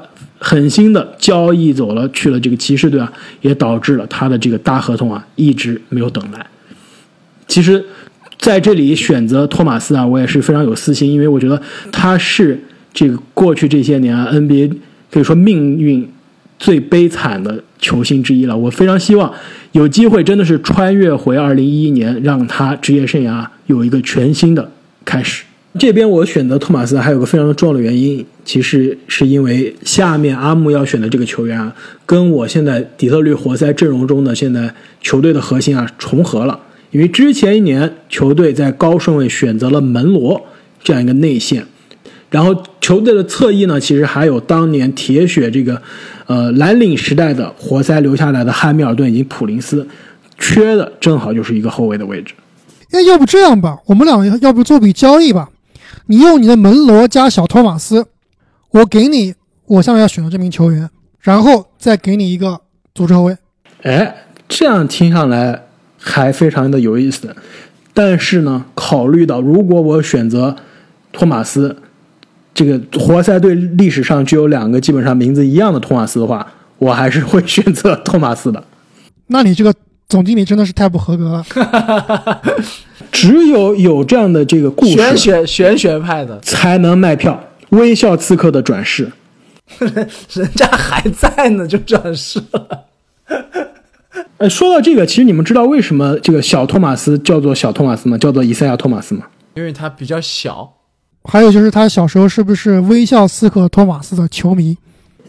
狠心的交易走了，去了这个骑士队啊，也导致了他的这个大合同啊一直没有等来。其实，在这里选择托马斯啊，我也是非常有私心，因为我觉得他是这个过去这些年啊 NBA 可以说命运最悲惨的球星之一了。我非常希望。有机会真的是穿越回二零一一年，让他职业生涯有一个全新的开始。这边我选择托马斯还有个非常重要的原因，其实是因为下面阿木要选的这个球员啊，跟我现在底特律活塞阵容中的现在球队的核心啊重合了。因为之前一年球队在高顺位选择了门罗这样一个内线。然后球队的侧翼呢，其实还有当年铁血这个，呃蓝领时代的活塞留下来的汉密尔顿以及普林斯，缺的正好就是一个后卫的位置。哎，要不这样吧，我们俩要不做笔交易吧？你用你的门罗加小托马斯，我给你我下面要选的这名球员，然后再给你一个组织后卫。哎，这样听上来还非常的有意思。但是呢，考虑到如果我选择托马斯。这个活塞队历史上只有两个基本上名字一样的托马斯的话，我还是会选择托马斯的。那你这个总经理真的是太不合格了。<laughs> 只有有这样的这个故事，玄学玄学派的才能卖票。微笑刺客的转世，<laughs> 人家还在呢，就转世了。<laughs> 哎，说到这个，其实你们知道为什么这个小托马斯叫做小托马斯吗？叫做以赛亚托马斯吗？因为他比较小。还有就是他小时候是不是微笑刺客托马斯的球迷？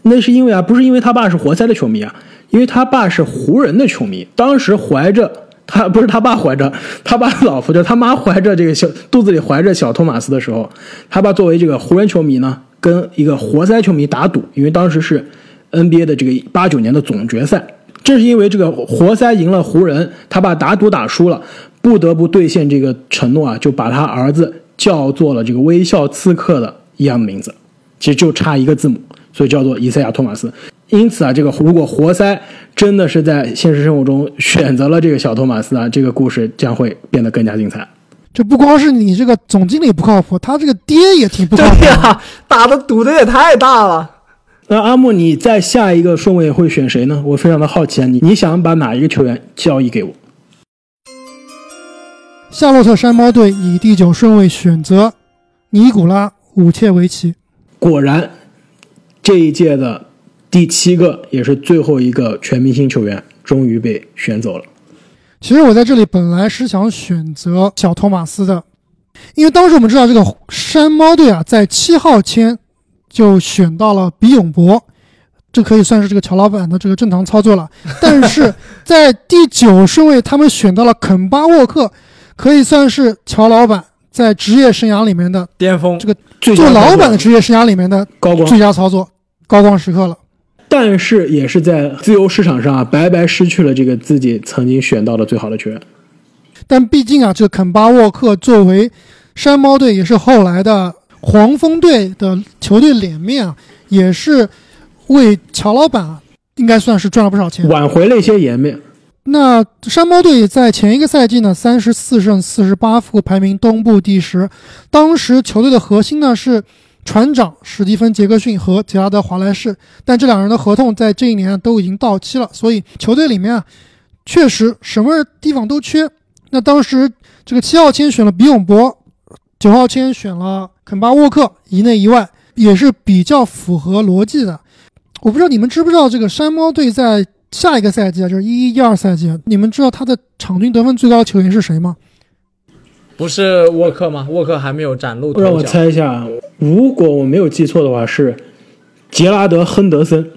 那是因为啊，不是因为他爸是活塞的球迷啊，因为他爸是湖人的球迷。当时怀着他不是他爸怀着他爸老婆，就他妈怀着这个小肚子里怀着小托马斯的时候，他爸作为这个湖人球迷呢，跟一个活塞球迷打赌，因为当时是 NBA 的这个八九年的总决赛，正是因为这个活塞赢了湖人，他爸打赌打输了，不得不兑现这个承诺啊，就把他儿子。叫做了这个微笑刺客的一样的名字，其实就差一个字母，所以叫做以赛亚·托马斯。因此啊，这个如果活塞真的是在现实生活中选择了这个小托马斯啊，这个故事将会变得更加精彩。这不光是你这个总经理不靠谱，他这个爹也挺不靠谱。对呀，打的赌的也太大了。那阿木，你在下一个顺位会选谁呢？我非常的好奇啊，你你想把哪一个球员交易给我？夏洛特山猫队以第九顺位选择尼古拉·武切维奇。果然，这一届的第七个也是最后一个全明星球员终于被选走了。其实我在这里本来是想选择小托马斯的，因为当时我们知道这个山猫队啊，在七号签就选到了比永博，这可以算是这个乔老板的这个正常操作了。<laughs> 但是在第九顺位，他们选到了肯巴沃克，可以算是乔老板在职业生涯里面的巅峰这个做老板的职业生涯里面的高光最佳操作、高光时刻了。但是也是在自由市场上啊，白白失去了这个自己曾经选到的最好的球员。但毕竟啊，这个肯巴沃克作为山猫队，也是后来的黄蜂队的球队脸面啊，也是为乔老板啊应该算是赚了不少钱。挽回了一些颜面。那山猫队在前一个赛季呢，三十四胜四十八负，排名东部第十。当时球队的核心呢是船长史蒂芬·杰克逊和杰拉德·华莱士，但这两人的合同在这一年都已经到期了，所以球队里面啊，确实什么地方都缺。那当时这个七号签选了比永博，九号签选了肯巴沃克，一内一外，也是比较符合逻辑的。我不知道你们知不知道这个山猫队在下一个赛季啊，就是一一一二赛季，你们知道他的场均得分最高的球员是谁吗？不是沃克吗？沃克还没有崭露头角。让我猜一下，如果我没有记错的话，是杰拉德·亨德森。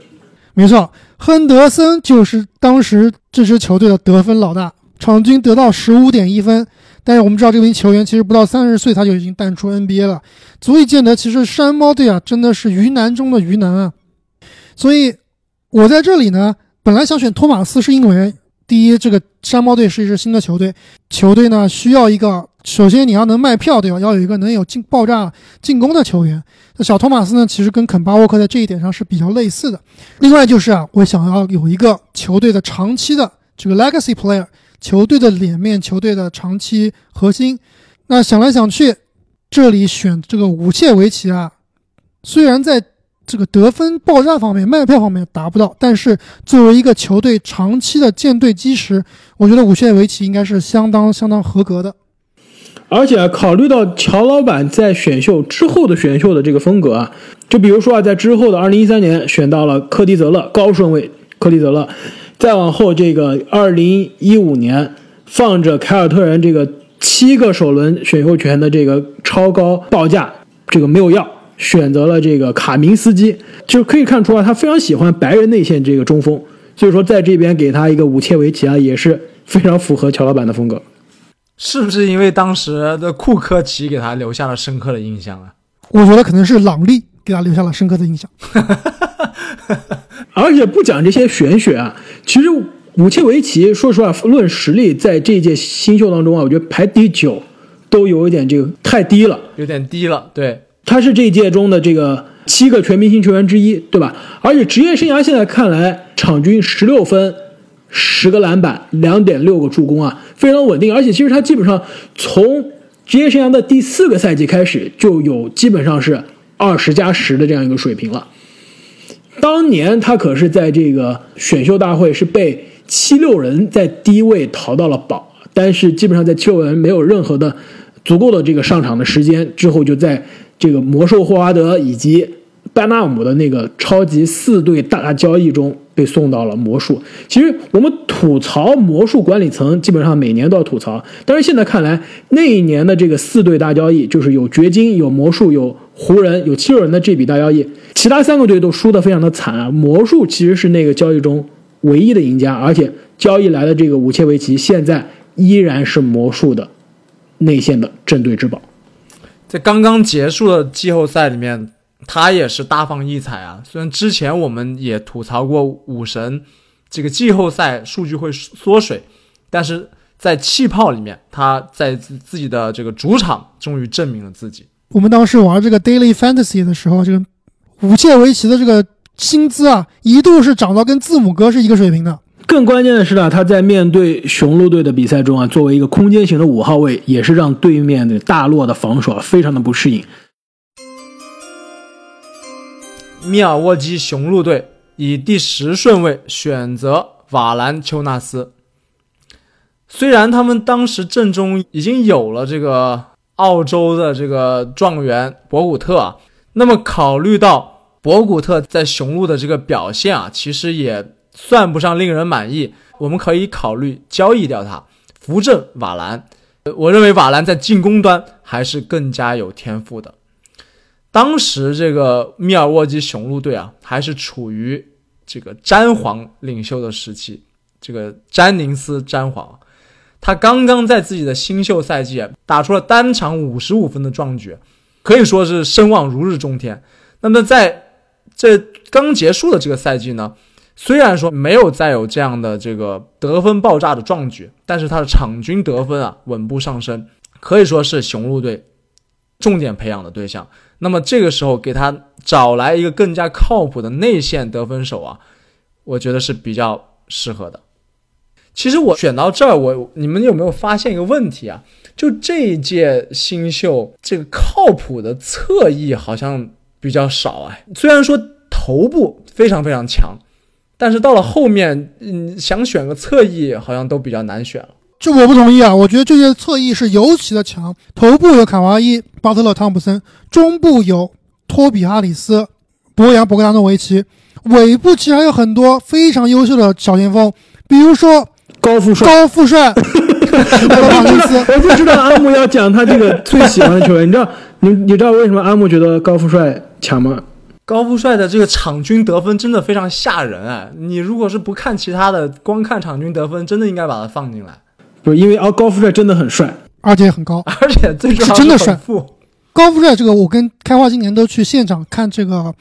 没错，亨德森就是当时这支球队的得分老大，场均得到十五点一分。但是我们知道这名球员其实不到三十岁他就已经淡出 NBA 了，足以见得其实山猫队啊真的是鱼腩中的鱼腩啊。所以我在这里呢，本来想选托马斯，是因为第一，这个山猫队是一支新的球队，球队呢需要一个，首先你要能卖票，对吧？要有一个能有进爆炸进攻的球员。那小托马斯呢，其实跟肯巴沃克在这一点上是比较类似的。另外就是啊，我想要有一个球队的长期的这个 legacy player，球队的脸面，球队的长期核心。那想来想去，这里选这个武切维奇啊，虽然在这个得分爆炸方面、卖票方面达不到，但是作为一个球队长期的建队基石，我觉得武切维奇应该是相当相当合格的。而且考虑到乔老板在选秀之后的选秀的这个风格啊，就比如说啊，在之后的二零一三年选到了科迪泽勒高顺位，科迪泽勒，再往后这个二零一五年放着凯尔特人这个七个首轮选秀权的这个超高报价，这个没有要，选择了这个卡明斯基，就可以看出啊，他非常喜欢白人内线这个中锋，所以说在这边给他一个武切维奇啊，也是非常符合乔老板的风格。是不是因为当时的库科奇给他留下了深刻的印象啊？我觉得可能是朗利给他留下了深刻的印象。<laughs> 而且不讲这些玄学啊，其实武切维奇说实话，论实力，在这一届新秀当中啊，我觉得排第九都有一点这个太低了。有点低了，对，他是这一届中的这个七个全明星球员之一，对吧？而且职业生涯现在看来，场均十六分、十个篮板、两点六个助攻啊，非常稳定。而且其实他基本上从职业生涯的第四个赛季开始，就有基本上是二十加十的这样一个水平了。当年他可是在这个选秀大会是被七六人在低位淘到了宝，但是基本上在七六人没有任何的足够的这个上场的时间之后，就在这个魔兽霍华德以及班纳姆的那个超级四队大交易中被送到了魔术。其实我们吐槽魔术管理层，基本上每年都要吐槽，但是现在看来，那一年的这个四队大交易，就是有掘金、有魔术、有湖人、有七六人的这笔大交易，其他三个队都输得非常的惨啊。魔术其实是那个交易中唯一的赢家，而且交易来的这个武切维奇现在依然是魔术的内线的镇队之宝。在刚刚结束的季后赛里面，他也是大放异彩啊。虽然之前我们也吐槽过武神这个季后赛数据会缩水，但是在气泡里面，他在自自己的这个主场终于证明了自己。我们当时玩这个 Daily Fantasy 的时候，这个武切维奇的这个薪资啊，一度是涨到跟字母哥是一个水平的。更关键的是呢，他在面对雄鹿队的比赛中啊，作为一个空间型的五号位，也是让对面的大洛的防守啊非常的不适应。密尔沃基雄鹿队以第十顺位选择瓦兰丘纳斯。虽然他们当时阵中已经有了这个澳洲的这个状元博古特啊，那么考虑到博古特在雄鹿的这个表现啊，其实也算不上令人满意，我们可以考虑交易掉他，扶正瓦兰。我认为瓦兰在进攻端还是更加有天赋的。当时这个密尔沃基雄鹿队啊，还是处于这个詹皇领袖的时期。这个詹宁斯詹皇，他刚刚在自己的新秀赛季打出了单场五十五分的壮举，可以说是声望如日中天。那么在这刚结束的这个赛季呢，虽然说没有再有这样的这个得分爆炸的壮举，但是他的场均得分啊稳步上升，可以说是雄鹿队重点培养的对象。那么这个时候给他找来一个更加靠谱的内线得分手啊，我觉得是比较适合的。其实我选到这儿，我你们有没有发现一个问题啊？就这一届新秀，这个靠谱的侧翼好像比较少哎。虽然说头部非常非常强，但是到了后面，嗯，想选个侧翼好像都比较难选了。这我不同意啊！我觉得这些侧翼是尤其的强，头部有卡哇伊、巴特勒、汤普森，中部有托比哈里斯、博扬、博格达诺维奇，尾部其实还有很多非常优秀的小前锋，比如说高富帅。<laughs> 高富帅。我就知道阿木要讲他这个最喜欢的球员，你知道你你知道为什么阿木觉得高富帅强吗？高富帅的这个场均得分真的非常吓人哎！你如果是不看其他的，光看场均得分，真的应该把他放进来。不是因为啊，高富帅真的很帅，而且很高。而且最重要是真的帅富。高富帅这个，我跟开花今年都去现场看这个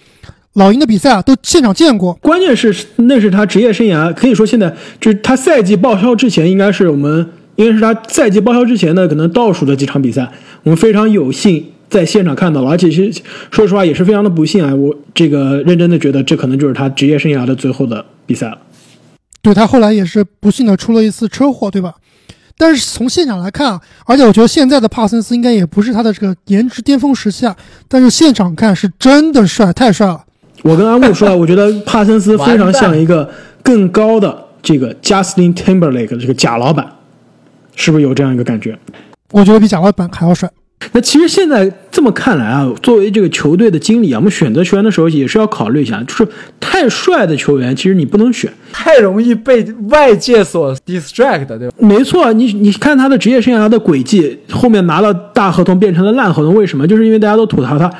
老鹰的比赛啊，都现场见过。关键是那是他职业生涯，可以说现在就是他赛季报销之前，应该是我们应该是他赛季报销之前的可能倒数的几场比赛，我们非常有幸在现场看到了，而且是说实话也是非常的不幸啊，我这个认真的觉得这可能就是他职业生涯的最后的比赛了。对他后来也是不幸的出了一次车祸，对吧？但是从现场来看啊，而且我觉得现在的帕森斯应该也不是他的这个颜值巅峰时期啊，但是现场看是真的帅，太帅了。我跟阿木说啊，我觉得帕森斯非常像一个更高的这个 Justin Timberlake 的这个假老板，是不是有这样一个感觉？我觉得比贾老板还要帅。那其实现在这么看来啊，作为这个球队的经理啊，我们选择球员的时候也是要考虑一下，就是太帅的球员，其实你不能选。太容易被外界所 distract，对吧？没错，你你看他的职业生涯的轨迹，后面拿了大合同变成了烂合同，为什么？就是因为大家都吐槽他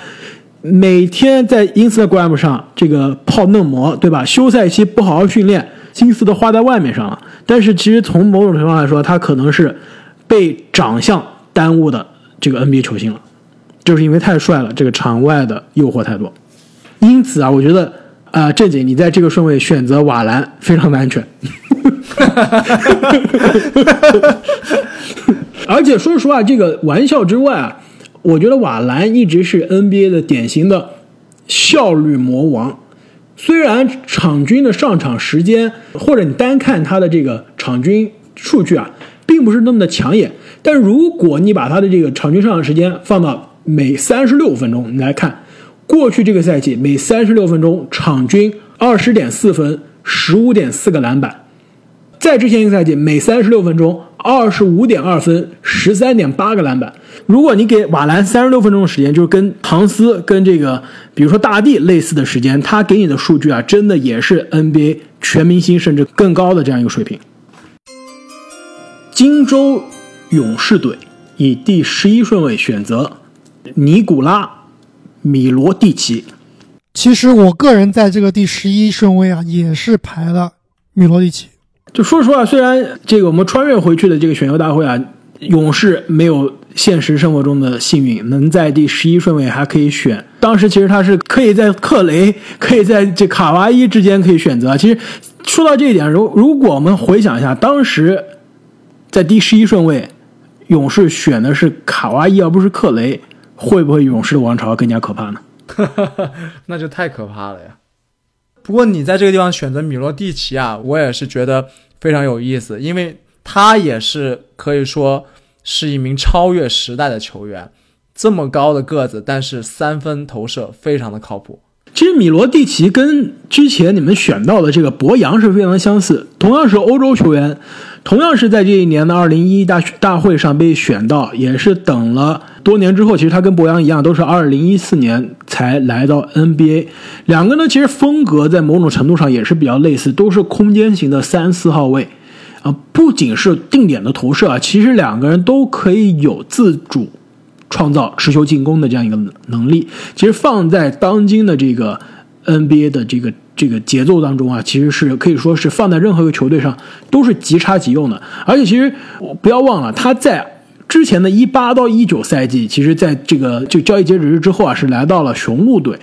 每天在 Instagram 上这个泡嫩模，对吧？休赛期不好好训练，心思都花在外面上了。但是其实从某种程度上来说，他可能是被长相耽误的这个 NBA 球星了，就是因为太帅了，这个场外的诱惑太多。因此啊，我觉得啊、正经你在这个顺位选择瓦兰非常的安全。<laughs> 而且说实话，这个玩笑之外啊，我觉得瓦兰一直是 NBA 的典型的效率魔王。虽然场均的上场时间，或者你单看他的这个场均数据啊，并不是那么的抢眼，但如果你把他的这个场均上场时间放到每三十六分钟，你来看，过去这个赛季每三十六分钟场均二十点四分，十五点四个篮板。在之前一个赛季，每三十六分钟二十五点二分，十三点八个篮板。如果你给瓦兰三十六分钟的时间，就是跟唐斯、跟这个比如说大帝类似的时间，他给你的数据啊，真的也是 NBA 全明星甚至更高的这样一个水平。金州勇士队以第十一顺位选择尼古拉·米罗蒂奇。其实我个人在这个第十一顺位啊，也是排了米罗蒂奇。就说实话，虽然这个我们穿越回去的这个选秀大会啊，勇士没有现实生活中的幸运，能在第十一顺位还可以选。当时其实他是可以在克雷、<laughs> 可以在这卡哇伊之间可以选择。其实说到这一点，如如果我们回想一下，当时在第十一顺位，勇士选的是卡哇伊而不是克雷，会不会勇士的王朝更加可怕呢？<laughs> 那就太可怕了呀！不过你在这个地方选择米罗蒂奇啊，我也是觉得非常有意思，因为他也是可以说是一名超越时代的球员。这么高的个子，但是三分投射非常的靠谱。其实米罗蒂奇跟之前你们选到的这个博扬是非常相似，同样是欧洲球员，同样是在这一年的二零一一大大会上被选到，也是等了多年之后。其实他跟博扬一样，都是二零一四年才来到 NBA。两个呢，其实风格在某种程度上也是比较类似，都是空间型的三四号位啊。不仅是定点的投射啊，其实两个人都可以有自主创造持球进攻的这样一个能力。其实放在当今的这个 NBA 的这个。这个节奏当中啊，其实是可以说是放在任何一个球队上都是即插即用的。而且，其实不要忘了，他在之前的一八到一九赛季，其实在这个就交易截止日之后啊，是来到了雄鹿队。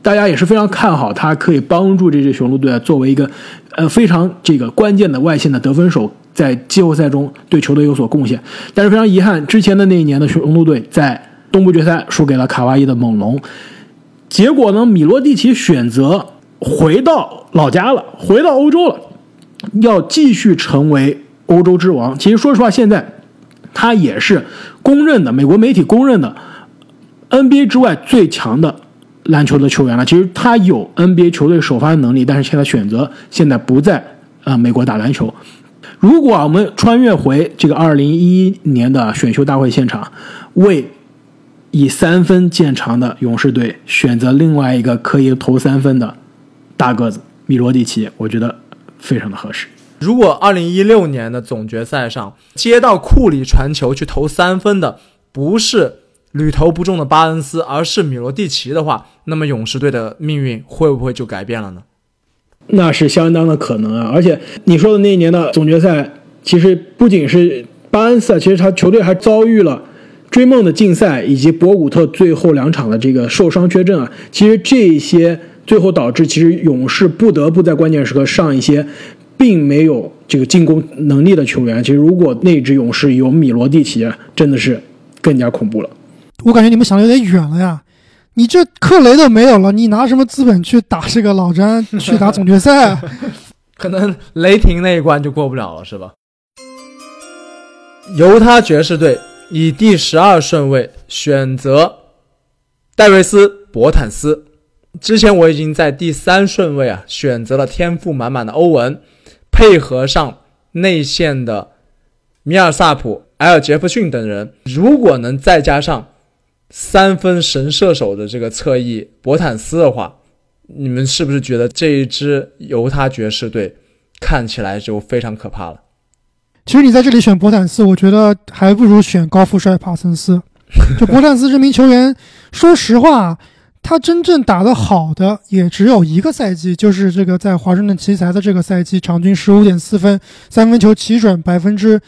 大家也是非常看好他，可以帮助这支雄鹿队啊，作为一个呃非常这个关键的外线的得分手，在季后赛中对球队有所贡献。但是非常遗憾，之前的那一年的雄鹿队在东部决赛输给了卡哇伊的猛龙。结果呢，米罗蒂奇选择。回到老家了，回到欧洲了，要继续成为欧洲之王。其实说实话，现在他也是公认的美国媒体公认的 NBA 之外最强的篮球的球员了。其实他有 NBA 球队首发的能力，但是现在选择现在不在啊美国打篮球。如果我们穿越回这个二零一一年的选秀大会现场，为以三分见长的勇士队选择另外一个可以投三分的。大个子米罗蒂奇，我觉得非常的合适。如果二零一六年的总决赛上接到库里传球去投三分的不是屡投不中的巴恩斯，而是米罗蒂奇的话，那么勇士队的命运会不会就改变了呢？那是相当的可能啊！而且你说的那一年的总决赛，其实不仅是巴恩斯，其实他球队还遭遇了追梦的竞赛以及博古特最后两场的这个受伤缺阵啊。其实这些。最后导致其实勇士不得不在关键时刻上一些并没有这个进攻能力的球员。其实如果那支勇士有米罗蒂奇，真的是更加恐怖了。我感觉你们想的有点远了呀！你这克雷都没有了，你拿什么资本去打这个老詹去打总决赛？<laughs> 可能雷霆那一关就过不了了，是吧？犹他爵士队以第十二顺位选择戴维斯·博坦斯。之前我已经在第三顺位啊选择了天赋满满的欧文，配合上内线的米尔萨普、埃尔杰弗逊等人，如果能再加上三分神射手的这个侧翼博坦斯的话，你们是不是觉得这一支犹他爵士队看起来就非常可怕了？其实你在这里选博坦斯，我觉得还不如选高富帅帕森斯。<laughs> 就博坦斯这名球员，说实话。他真正打得好的也只有一个赛季，就是这个在华盛顿奇才的这个赛季，场均十五点四分，三分球奇准百分之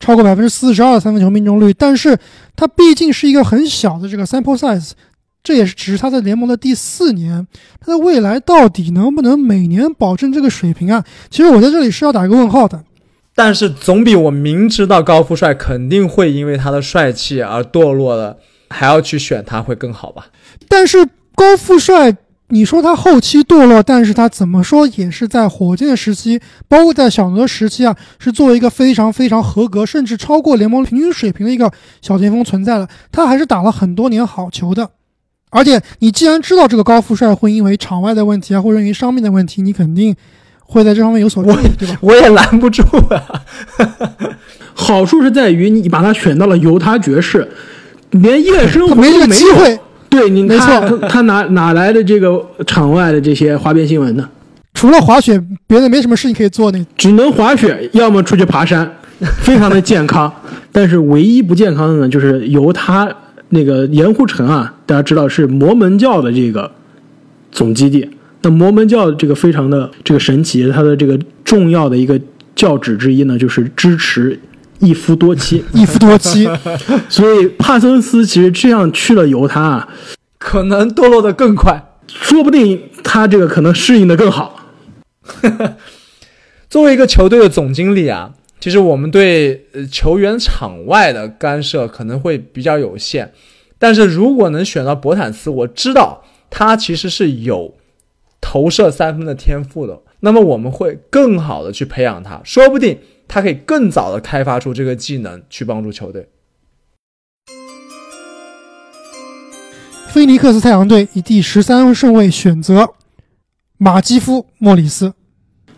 超过百分之四十二的三分球命中率。但是，他毕竟是一个很小的这个 sample size，这也是只是他在联盟的第四年，他的未来到底能不能每年保证这个水平啊？其实我在这里是要打一个问号的。但是，总比我明知道高富帅肯定会因为他的帅气而堕落了，还要去选他会更好吧？但是。高富帅，你说他后期堕落，但是他怎么说也是在火箭时期，包括在小牛时期啊，是作为一个非常非常合格，甚至超过联盟平均水平的一个小前锋存在了。他还是打了很多年好球的。而且你既然知道这个高富帅会因为场外的问题啊，或者因为伤病的问题，你肯定会在这方面有所注意，对吧？我也拦不住啊。<laughs> 好处是在于你把他选到了犹他爵士，连夜生活没这个机会。对，你没错，他哪哪来的这个场外的这些花边新闻呢？除了滑雪，别的没什么事情可以做呢。只能滑雪，要么出去爬山，<laughs> 非常的健康。但是唯一不健康的呢，就是由他那个盐湖城啊，大家知道是摩门教的这个总基地。那摩门教这个非常的这个神奇，它的这个重要的一个教旨之一呢，就是支持。一夫多妻，一夫多妻，<laughs> 所以帕森斯其实这样去了犹他，可能堕落的更快，说不定他这个可能适应的更好。<laughs> 作为一个球队的总经理啊，其实我们对球员场外的干涉可能会比较有限，但是如果能选到博坦斯，我知道他其实是有投射三分的天赋的，那么我们会更好的去培养他，说不定。他可以更早的开发出这个技能，去帮助球队。菲尼克斯太阳队以第十三顺位选择马基夫·莫里斯。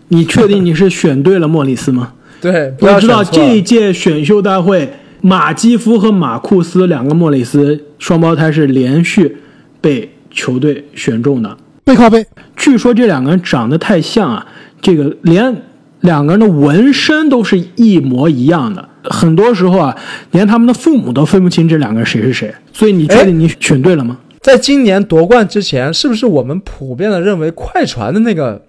你确定你是选对了莫里斯吗？<laughs> 对，不要我知道选错这一届选秀大会，马基夫和马库斯两个莫里斯双胞胎是连续被球队选中的。背靠背，据说这两个人长得太像啊，这个连两个人的纹身都是一模一样的。很多时候啊，连他们的父母都分不清这两个人谁是谁。所以你确定你选对了吗？在今年夺冠之前，是不是我们普遍的认为快船的那个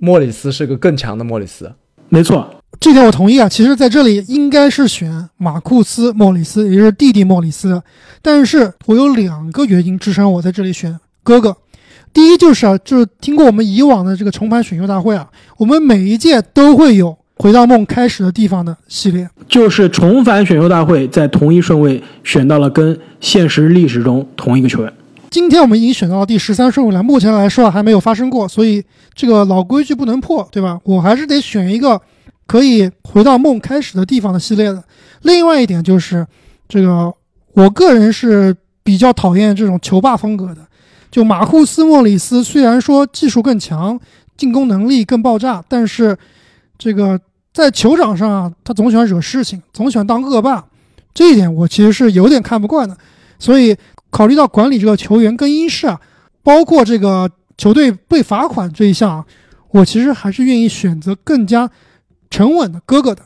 莫里斯是个更强的莫里斯？没错，这点我同意啊。其实，在这里应该是选马库斯·莫里斯，也就是弟弟莫里斯。但是我有两个原因支撑我在这里选哥哥。第一就是啊，就是听过我们以往的这个重盘选秀大会啊，我们每一届都会有回到梦开始的地方的系列。就是重返选秀大会，在同一顺位选到了跟现实历史中同一个球员。今天我们已经选到了第十三顺位了，目前来说啊还没有发生过，所以这个老规矩不能破，对吧？我还是得选一个可以回到梦开始的地方的系列的。另外一点就是，这个我个人是比较讨厌这种球霸风格的。就马库斯·莫里斯虽然说技术更强，进攻能力更爆炸，但是这个在球场上啊，他总喜欢惹事情，总喜欢当恶霸，这一点我其实是有点看不惯的。所以考虑到管理这个球员更衣室啊，包括这个球队被罚款这一项啊，我其实还是愿意选择更加沉稳的哥哥的。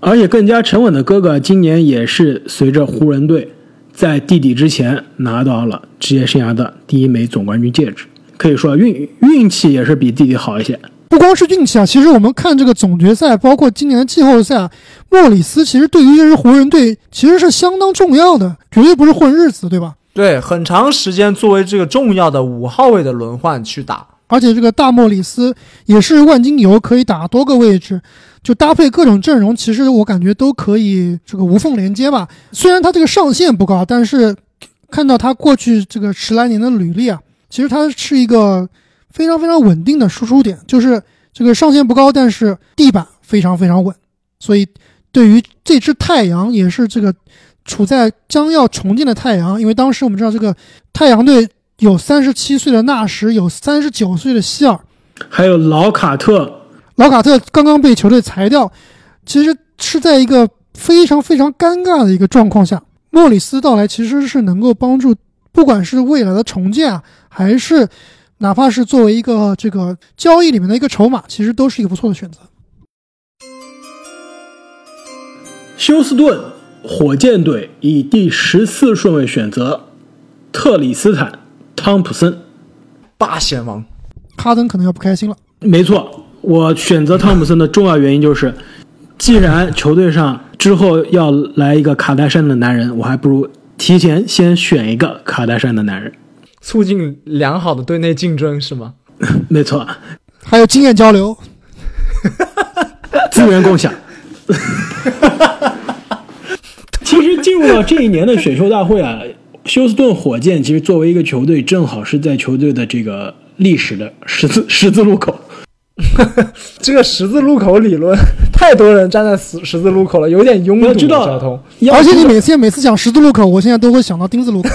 而且更加沉稳的哥哥，今年也是随着湖人队在弟弟之前拿到了职业生涯的第一枚总冠军戒指，可以说运运气也是比弟弟好一些。不光是运气啊，其实我们看这个总决赛，包括今年的季后赛啊，莫里斯其实对于这支湖人队其实是相当重要的，绝对不是混日子，对吧？对，很长时间作为这个重要的五号位的轮换去打。而且这个大莫里斯也是万金油，可以打多个位置，就搭配各种阵容，其实我感觉都可以这个无缝连接吧。虽然他这个上限不高，但是看到他过去这个十来年的履历啊，其实他是一个非常非常稳定的输出点，就是这个上限不高，但是地板非常非常稳。所以对于这支太阳也是这个处在将要重建的太阳，因为当时我们知道这个太阳队。有三十七岁的纳什，有三十九岁的希尔，还有老卡特。老卡特刚刚被球队裁掉，其实是在一个非常非常尴尬的一个状况下。莫里斯到来其实是能够帮助，不管是未来的重建啊，还是哪怕是作为一个这个交易里面的一个筹码，其实都是一个不错的选择。休斯顿火箭队以第十四顺位选择特里斯坦。汤普森，八贤王，哈登可能要不开心了。没错，我选择汤普森的重要原因就是，既然球队上之后要来一个卡戴珊的男人，我还不如提前先选一个卡戴珊的男人，促进良好的队内竞争是吗？<laughs> 没错，还有经验交流，<laughs> 资源共享。<laughs> 其实进入到这一年的选秀大会啊。休斯顿火箭其实作为一个球队，正好是在球队的这个历史的十字十字路口。<laughs> 这个十字路口理论，太多人站在十十字路口了，有点拥堵交通。而且你每次每次讲十字路口，我现在都会想到丁字路口。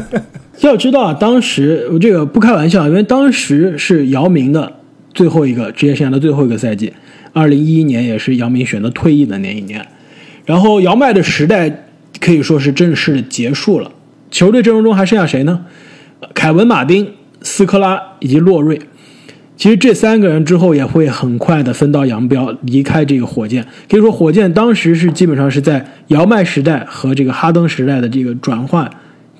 <laughs> 要知道啊，当时这个不开玩笑，因为当时是姚明的最后一个职业生涯的最后一个赛季，二零一一年也是姚明选择退役的那一年，然后姚麦的时代可以说是正式结束了。球队阵容中还剩下谁呢？凯文·马丁、斯科拉以及洛瑞。其实这三个人之后也会很快的分道扬镳，离开这个火箭。可以说，火箭当时是基本上是在姚麦时代和这个哈登时代的这个转换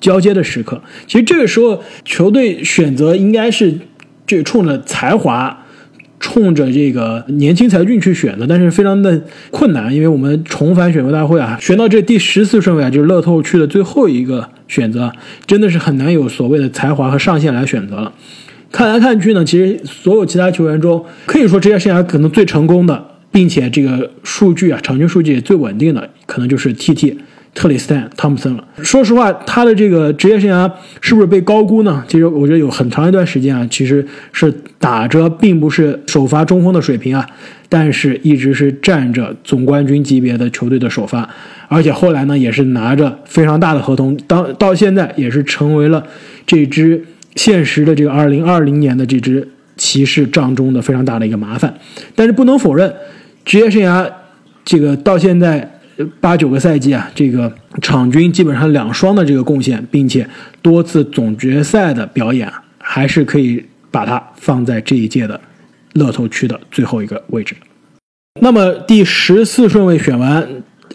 交接的时刻。其实这个时候，球队选择应该是这冲着才华。冲着这个年轻才俊去选的，但是非常的困难，因为我们重返选秀大会啊，选到这第十次顺位啊，就是乐透区的最后一个选择，真的是很难有所谓的才华和上限来选择了。看来看去呢，其实所有其他球员中，可以说职业生涯可能最成功的，并且这个数据啊，场均数据也最稳定的，可能就是 TT。特里斯坦·汤普森了。说实话，他的这个职业生涯是不是被高估呢？其实我觉得有很长一段时间啊，其实是打着并不是首发中锋的水平啊，但是一直是占着总冠军级别的球队的首发，而且后来呢，也是拿着非常大的合同，当到现在也是成为了这支现实的这个二零二零年的这支骑士帐中的非常大的一个麻烦。但是不能否认，职业生涯。这个到现在八九个赛季啊，这个场均基本上两双的这个贡献，并且多次总决赛的表演，还是可以把它放在这一届的乐透区的最后一个位置。那么第十四顺位选完，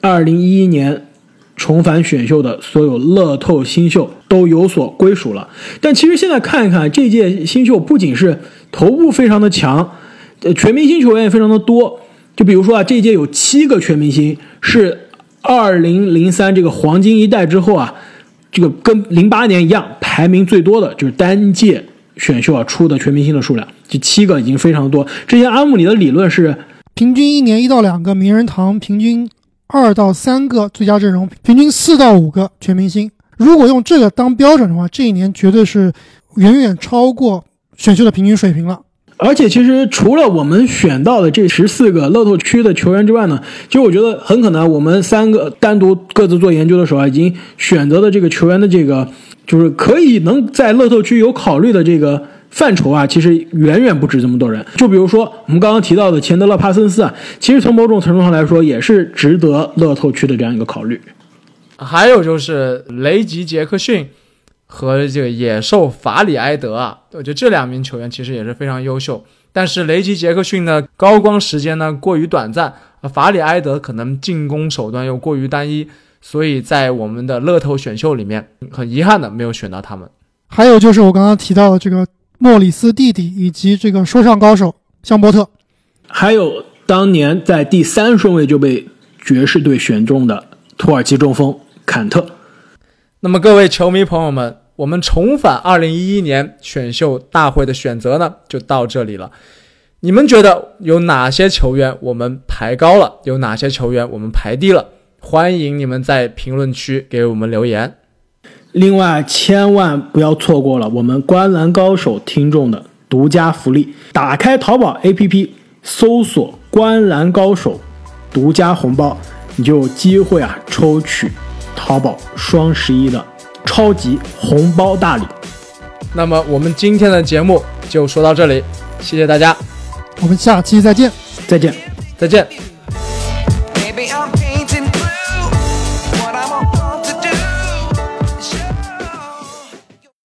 二零一一年重返选秀的所有乐透新秀都有所归属了。但其实现在看一看，这届新秀不仅是头部非常的强，呃，全明星球员也非常的多。就比如说啊，这届有七个全明星，是二零零三这个黄金一代之后啊，这个跟零八年一样排名最多的，就是单届选秀啊出的全明星的数量，这七个已经非常多。之前阿姆里的理论是，平均一年一到两个名人堂，平均二到三个最佳阵容，平均四到五个全明星。如果用这个当标准的话，这一年绝对是远远超过选秀的平均水平了。而且其实除了我们选到的这十四个乐透区的球员之外呢，其实我觉得很可能我们三个单独各自做研究的时候啊，已经选择的这个球员的这个就是可以能在乐透区有考虑的这个范畴啊，其实远远不止这么多人。就比如说我们刚刚提到的钱德勒·帕森斯啊，其实从某种程度上来说也是值得乐透区的这样一个考虑。还有就是雷吉·杰克逊。和这个野兽法里埃德啊，我觉得这两名球员其实也是非常优秀。但是雷吉杰克逊呢，高光时间呢过于短暂，法里埃德可能进攻手段又过于单一，所以在我们的乐透选秀里面，很遗憾的没有选到他们。还有就是我刚刚提到的这个莫里斯弟弟以及这个说唱高手香波特，还有当年在第三顺位就被爵士队选中的土耳其中锋坎特。那么各位球迷朋友们。我们重返二零一一年选秀大会的选择呢，就到这里了。你们觉得有哪些球员我们排高了？有哪些球员我们排低了？欢迎你们在评论区给我们留言。另外，千万不要错过了我们《观澜高手》听众的独家福利。打开淘宝 APP，搜索《观澜高手》，独家红包，你就有机会啊抽取淘宝双十一的。超级红包大礼，那么我们今天的节目就说到这里，谢谢大家，我们下期再见，再见，再见。